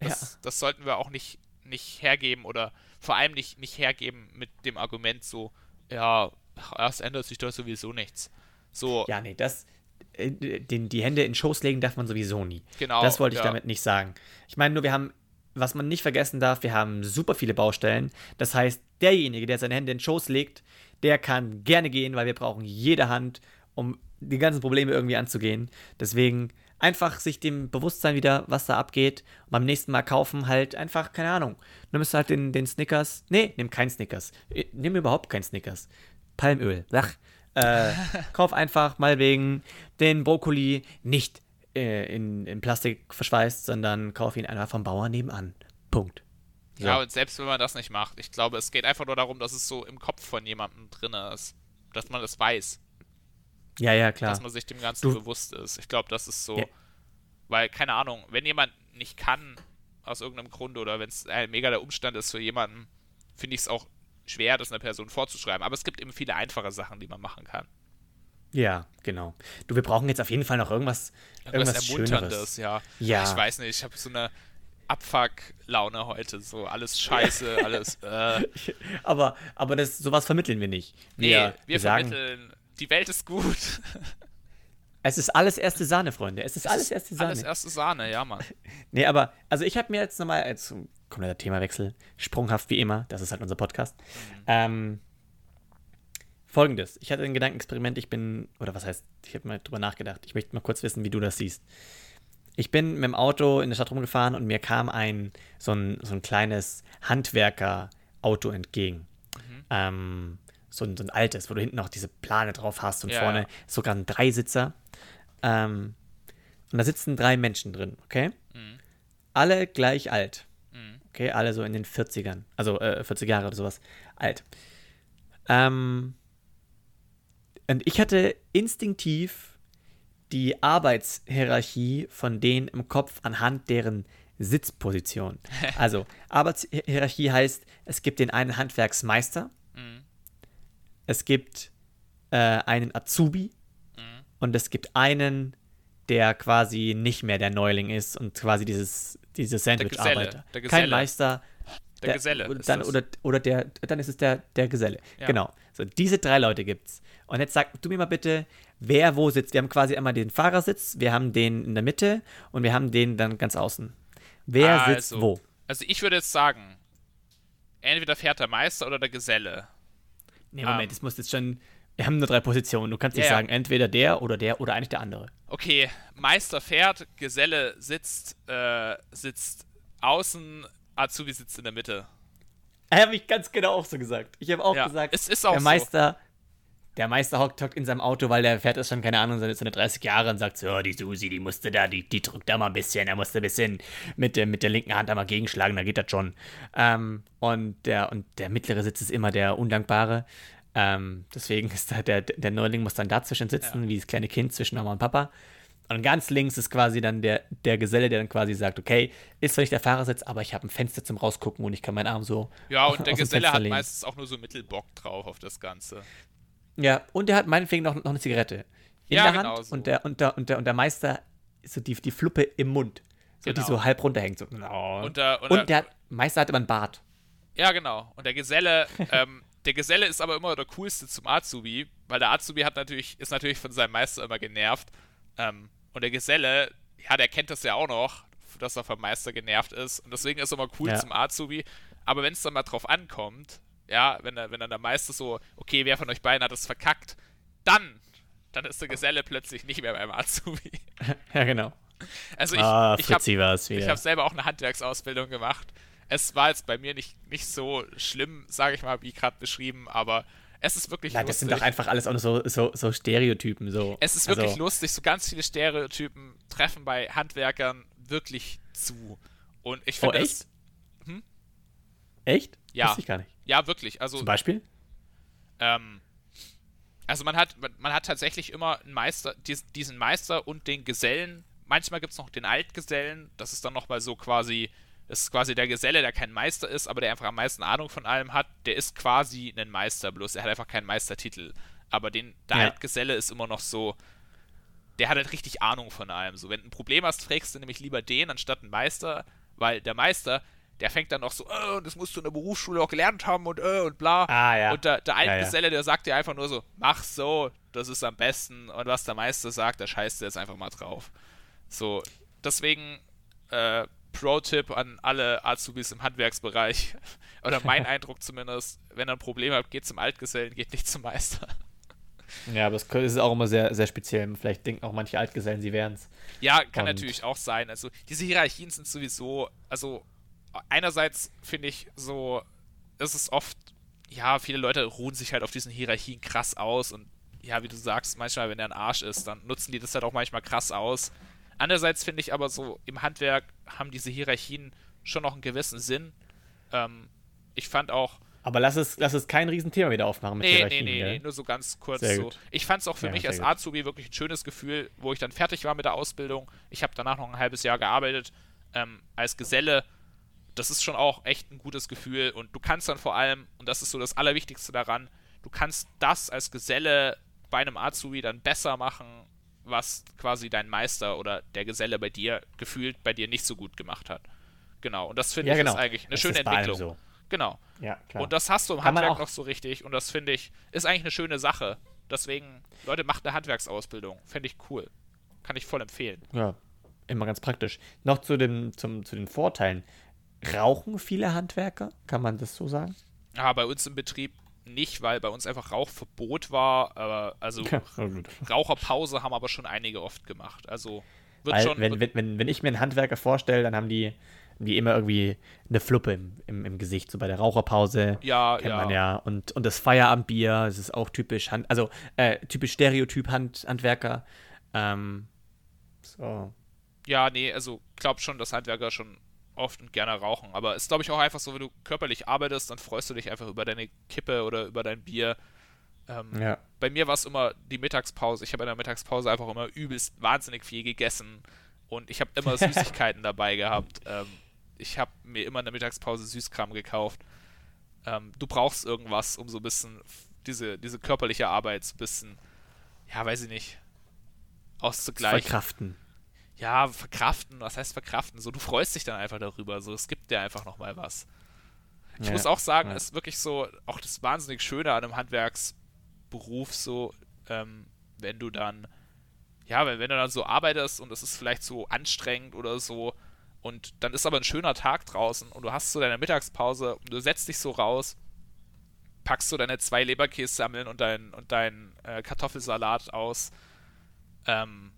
S1: Das, das sollten wir auch nicht, nicht hergeben oder vor allem nicht, nicht hergeben mit dem Argument so, ja, es ändert sich doch sowieso nichts. So,
S2: Ja, nee, das. äh, Den, die Hände in Schoß legen darf man sowieso nie.
S1: Genau,
S2: Das wollte ich
S1: ja.
S2: damit nicht sagen. Ich meine nur, wir haben, was man nicht vergessen darf, wir haben super viele Baustellen. Das heißt, derjenige, der seine Hände in Schoß legt, der kann gerne gehen, weil wir brauchen jede Hand, um die ganzen Probleme irgendwie anzugehen. Deswegen einfach sich dem Bewusstsein wieder, was da abgeht. Und beim nächsten Mal kaufen halt einfach, keine Ahnung. Nimmst halt den, den Snickers. Nee, nimm keinen Snickers. Äh, Nimm überhaupt keinen Snickers. Palmöl. Ach. Äh, kauf einfach mal wegen den Brokkoli nicht äh, in, in Plastik verschweißt, sondern kauf ihn einfach vom Bauern nebenan. Punkt. So.
S1: Ja, und selbst wenn man das nicht macht, ich glaube, es geht einfach nur darum, dass es so im Kopf von jemandem drin ist. Dass man das weiß,
S2: ja, ja, klar.
S1: dass man sich dem Ganzen
S2: Du-
S1: bewusst ist. Ich glaube, das ist so.
S2: Ja.
S1: Weil, keine Ahnung, wenn jemand nicht kann, aus irgendeinem Grund, oder wenn es ein mega der Umstand ist für jemanden, finde ich es auch schwer, das einer Person vorzuschreiben. Aber es gibt eben viele einfache Sachen, die man machen kann.
S2: Ja, genau. Du, wir brauchen jetzt auf jeden Fall noch irgendwas,
S1: Irgendwas,
S2: irgendwas
S1: Ermunterndes,
S2: Schöneres.
S1: ja.
S2: Ja.
S1: Ich weiß nicht, ich habe so eine Abfuck-Laune heute. So alles scheiße, alles. Äh,
S2: Aber, aber das, sowas vermitteln wir nicht.
S1: nee,
S2: Wir,
S1: wir,
S2: sagen,
S1: vermitteln, die Welt ist gut.
S2: es ist alles erste Sahne, Freunde. Es ist alles erste Sahne.
S1: Alles erste Sahne, ja, Mann.
S2: Nee, aber, also ich habe mir jetzt nochmal, als kompletter Themawechsel, sprunghaft wie immer, das ist halt unser Podcast, ähm, folgendes. Ich hatte ein Gedankenexperiment, ich bin, oder was heißt, ich habe mal drüber nachgedacht, ich möchte mal kurz wissen, wie du das siehst. Ich bin mit dem Auto in der Stadt rumgefahren und mir kam ein, so ein, so ein kleines Handwerker-Auto entgegen. Ähm, so, ein, so ein altes, wo du hinten noch diese Plane drauf hast und
S1: Ja,
S2: vorne
S1: ja.
S2: sogar ein Dreisitzer. Ähm, und da sitzen drei Menschen drin, okay?
S1: Mhm.
S2: Alle gleich alt.
S1: Mhm.
S2: Okay, alle so in den 40ern. Also äh, 40 Jahre oder sowas. Alt. Ähm, und ich hatte instinktiv die Arbeitshierarchie von denen im Kopf anhand deren Sitzposition. Also, Arbeitshierarchie heißt, es gibt den einen Handwerksmeister,
S1: Mhm.
S2: Es gibt äh, einen Azubi
S1: Mhm.
S2: und es gibt einen, der quasi nicht mehr der Neuling ist und quasi dieses, diese Sandwich-Arbeiter.
S1: der
S2: Kein
S1: Geselle.
S2: Meister.
S1: Der Geselle
S2: Oder
S1: ist
S2: dann, oder, oder der, dann ist es der, der Geselle.
S1: Ja.
S2: Genau. So, diese drei Leute gibt's. Und jetzt sag du mir mal bitte, wer wo sitzt. Wir haben quasi einmal den Fahrersitz, wir haben den in der Mitte und wir haben den dann ganz außen. Wer sitzt
S1: Also,
S2: wo?
S1: Also ich würde jetzt sagen, entweder fährt der Meister oder der Geselle.
S2: Nee, Moment,
S1: ähm,
S2: es muss jetzt schon. Wir haben nur drei Positionen. Du kannst nicht
S1: Ja, ja.
S2: sagen, entweder der oder der oder eigentlich der andere.
S1: Okay, Meister fährt, Geselle sitzt, äh, sitzt außen, Azubi sitzt in der Mitte.
S2: Habe ich ganz genau auch so gesagt. Ich habe auch
S1: Ja,
S2: gesagt,
S1: es ist auch
S2: der
S1: so.
S2: Der Meister hockt, hockt in seinem Auto, weil der fährt das schon, keine Ahnung, seine, seine 30 Jahre und sagt so, "Ja, die Susi, die musste da, die, die drückt da mal ein bisschen, er musste ein bisschen mit, der- mit der linken Hand einmal gegenschlagen, da geht das schon. Ähm, und, der, und der mittlere Sitz ist immer der Undankbare. Ähm, deswegen ist da der, der Neuling muss dann dazwischen sitzen, wie das kleine Kind zwischen Mama und Papa. Und ganz links ist quasi dann der, der Geselle, der dann quasi sagt, okay, ist zwar nicht der Fahrersitz, aber ich habe ein Fenster zum rausgucken und ich kann meinen Arm so
S1: Ja, und der Geselle hat
S2: lehnen.
S1: meistens auch nur so Mittelbock drauf auf das Ganze.
S2: Ja, und der hat meinetwegen noch, noch eine Zigarette in
S1: Ja,
S2: der
S1: genau
S2: Hand
S1: so.
S2: und, der, und, der, und, der, und der Meister ist so die, die Fluppe im Mund. So, die
S1: Genau.
S2: so halb runterhängt. So. Oh.
S1: Und der- und
S2: und
S1: der-
S2: der hat, Meister hat immer einen Bart.
S1: Ja, genau. Und der Geselle, ähm, der Geselle ist aber immer der coolste zum Azubi, weil der Azubi hat natürlich, ist natürlich von seinem Meister immer genervt. Ähm, und der Geselle, ja, der kennt das ja auch noch, dass er vom Meister genervt ist. Und deswegen ist er immer cool
S2: Ja.
S1: zum Azubi. Aber wenn es dann mal drauf ankommt, ja, wenn, wenn dann der Meister so, okay, wer von euch beiden hat es verkackt, dann, dann ist der Geselle plötzlich nicht mehr beim Azubi.
S2: ja, genau.
S1: Also ich,
S2: ah,
S1: ich habe habe selber auch eine Handwerksausbildung gemacht. Es war jetzt bei mir nicht, nicht so schlimm, sage ich mal, wie gerade beschrieben, aber es ist wirklich
S2: Nein, das
S1: lustig.
S2: sind doch einfach alles auch nur so, so, so Stereotypen. So.
S1: es ist
S2: Also,
S1: wirklich lustig, so ganz viele Stereotypen treffen bei Handwerkern wirklich zu. Und ich
S2: Oh,
S1: finde es.
S2: Echt?
S1: Ja.
S2: Wusste ich gar nicht.
S1: Ja, wirklich. Also,
S2: Zum Beispiel?
S1: ähm, also man hat, man, hat tatsächlich immer einen Meister, dies, diesen Meister und den Gesellen manchmal gibt es noch den Altgesellen, das ist dann nochmal so quasi, das ist quasi der Geselle, der kein Meister ist, aber der einfach am meisten Ahnung von allem hat. Der ist quasi ein Meister, bloß er hat einfach keinen Meistertitel. Aber den, der ja. Altgeselle ist immer noch so, der hat halt richtig Ahnung von allem. So, wenn du ein Problem hast, fragst du nämlich lieber den anstatt einen Meister, weil der Meister, der fängt dann noch so, oh, das musst du in der Berufsschule auch gelernt haben und äh, und bla.
S2: Ah, ja.
S1: Und der, der Altgeselle, ja, ja. der sagt dir einfach nur so, mach so, das ist am besten. Und was der Meister sagt, da scheißt du jetzt einfach mal drauf. So, deswegen äh, Pro-Tipp an alle Azubis im Handwerksbereich. Oder mein Eindruck zumindest, wenn ihr ein Problem habt, geht zum Altgesellen, geht nicht zum Meister.
S2: Ja, aber es ist auch immer sehr, sehr speziell. Vielleicht denken auch manche Altgesellen, sie wären es.
S1: Ja, kann Und natürlich auch sein. Also, diese Hierarchien sind sowieso, also, einerseits finde ich so, ist es oft, ja, viele Leute ruhen sich halt auf diesen Hierarchien krass aus und ja, wie du sagst, manchmal, wenn der ein Arsch ist, dann nutzen die das halt auch manchmal krass aus. Andererseits finde ich aber so, im Handwerk haben diese Hierarchien schon noch einen gewissen Sinn. Ähm, ich fand auch.
S2: Aber lass es, lass es kein Riesenthema wieder aufmachen
S1: mit nee, Hierarchien. Nee, nee, nee, nur so ganz kurz so. Ich fand es auch für ja, mich als Azubi wirklich ein schönes Gefühl, wo ich dann fertig war mit der Ausbildung. Ich habe danach noch ein halbes Jahr gearbeitet ähm, als Geselle. Das ist schon auch echt ein gutes Gefühl und du kannst dann vor allem, und das ist so das Allerwichtigste daran, du kannst das als Geselle bei einem Azubi dann besser machen, was quasi dein Meister oder der Geselle bei dir gefühlt bei dir nicht so gut gemacht hat. Genau, und das finde ja, ich genau. ist eigentlich eine das schöne Entwicklung. So. Genau.
S2: Ja.
S1: Und das hast du im Kann Handwerk noch so richtig und das finde ich, ist eigentlich eine schöne Sache. Deswegen, Leute, macht eine Handwerksausbildung. Fände ich cool. Kann ich voll empfehlen.
S2: Ja, immer ganz praktisch. Noch zu, dem, zum, zu den Vorteilen. Rauchen viele Handwerker? Kann man das so sagen?
S1: Ja, bei uns im Betrieb nicht, weil bei uns einfach Rauchverbot war. Aber also ja, Raucherpause haben aber schon einige oft gemacht. Also
S2: wird weil, schon. Wenn, wenn, wenn ich mir einen Handwerker vorstelle, dann haben die, die immer irgendwie eine Fluppe im, im, im Gesicht, so bei der Raucherpause.
S1: Ja,
S2: kennt
S1: ja.
S2: man ja. Und, und das Feierabendbier, das ist auch typisch, Hand, also äh, typisch Stereotyp Hand, Handwerker. Ähm, so.
S1: Ja, nee, also glaub schon, dass Handwerker schon oft und gerne rauchen. Aber es ist, glaube ich, auch einfach so, wenn du körperlich arbeitest, dann freust du dich einfach über deine Kippe oder über dein Bier. Ähm, ja. Bei mir war es immer die Mittagspause. Ich habe in der Mittagspause einfach immer übelst wahnsinnig viel gegessen und ich habe immer Süßigkeiten dabei gehabt. Ähm, ich habe mir immer in der Mittagspause Süßkram gekauft. Ähm, du brauchst irgendwas, um so ein bisschen diese, diese körperliche Arbeit so ein bisschen, ja, weiß ich nicht, auszugleichen.
S2: Verkraften
S1: ja, verkraften, was heißt verkraften? So, du freust dich dann einfach darüber. So, es gibt dir einfach nochmal was. Ich ja, muss auch sagen, ja. ist wirklich so, auch das wahnsinnig Schöne an einem Handwerksberuf, so, ähm, wenn du dann, ja, wenn, wenn du dann so arbeitest und es ist vielleicht so anstrengend oder so, und dann ist aber ein schöner Tag draußen und du hast so deine Mittagspause und du setzt dich so raus, packst so deine zwei Leberkässammeln und deinen und dein, äh, Kartoffelsalat aus, ähm,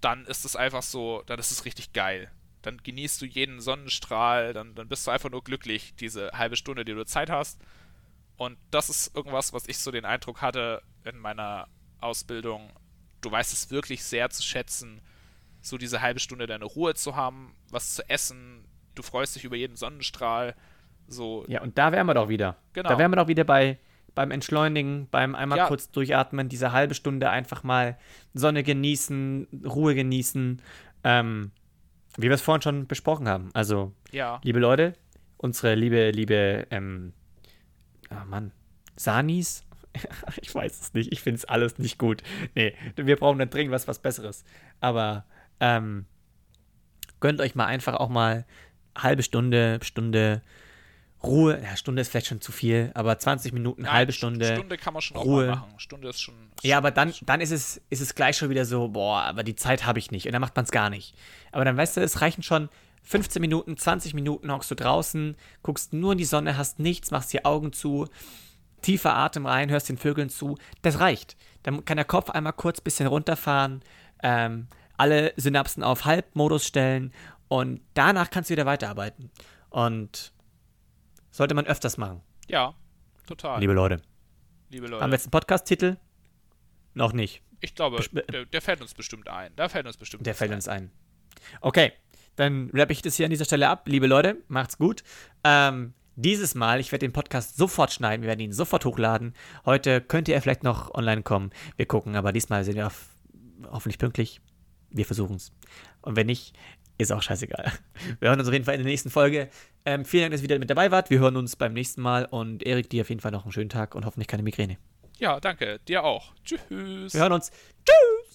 S1: dann ist es einfach so, dann ist es richtig geil. Dann genießt du jeden Sonnenstrahl, dann, dann bist du einfach nur glücklich, diese halbe Stunde, die du Zeit hast. Und das ist irgendwas, was ich so den Eindruck hatte in meiner Ausbildung. Du weißt es wirklich sehr zu schätzen, so diese halbe Stunde deine Ruhe zu haben, was zu essen. Du freust dich über jeden Sonnenstrahl. So.
S2: Ja, und da wären wir doch wieder. Genau. Da wären wir doch wieder bei beim Entschleunigen, beim einmal ja. kurz durchatmen, diese halbe Stunde einfach mal Sonne genießen, Ruhe genießen. Ähm, wie wir es vorhin schon besprochen haben. Also,
S1: ja.
S2: liebe Leute, unsere liebe, liebe, ähm, oh Mann, Sanis, ich weiß es nicht, ich finde es alles nicht gut. Nee, wir brauchen dann dringend was, was Besseres. Aber ähm, gönnt euch mal einfach auch mal halbe Stunde, Stunde Ruhe, ja, Stunde ist vielleicht schon zu viel, aber 20 Minuten, Nein, halbe Stunde.
S1: Stunde kann man schon Ruhe. auch mal machen. Stunde ist schon. Ist
S2: ja, aber dann, dann ist, es, ist es gleich schon wieder so, boah, aber die Zeit habe ich nicht. Und dann macht man es gar nicht. Aber dann weißt du, es reichen schon 15 Minuten, 20 Minuten, hockst du draußen, guckst nur in die Sonne, hast nichts, machst die Augen zu, tiefer Atem rein, hörst den Vögeln zu. Das reicht. Dann kann der Kopf einmal kurz ein bisschen runterfahren, ähm, alle Synapsen auf Halbmodus stellen und danach kannst du wieder weiterarbeiten. Und sollte man öfters machen.
S1: Ja, total.
S2: Liebe Leute.
S1: Liebe Leute.
S2: Haben wir jetzt einen Podcast-Titel? Noch nicht.
S1: Ich glaube, der, der, fällt uns bestimmt ein. Da fällt uns bestimmt
S2: Der fällt ein. uns ein. Okay, dann rappe ich das hier an dieser Stelle ab. Liebe Leute, macht's gut. Ähm, dieses Mal, ich werde den Podcast sofort schneiden, wir werden ihn sofort hochladen. Heute könnte er vielleicht noch online kommen. Wir gucken, aber diesmal sind wir auf, hoffentlich pünktlich. Wir versuchen es. Und wenn nicht, ist auch scheißegal. Wir hören uns auf jeden Fall in der nächsten Folge. Ähm, vielen Dank, dass ihr wieder mit dabei wart. Wir hören uns beim nächsten Mal. Und Erik, dir auf jeden Fall noch einen schönen Tag und hoffentlich keine Migräne.
S1: Ja, danke. Dir auch. Tschüss.
S2: Wir hören uns. Tschüss.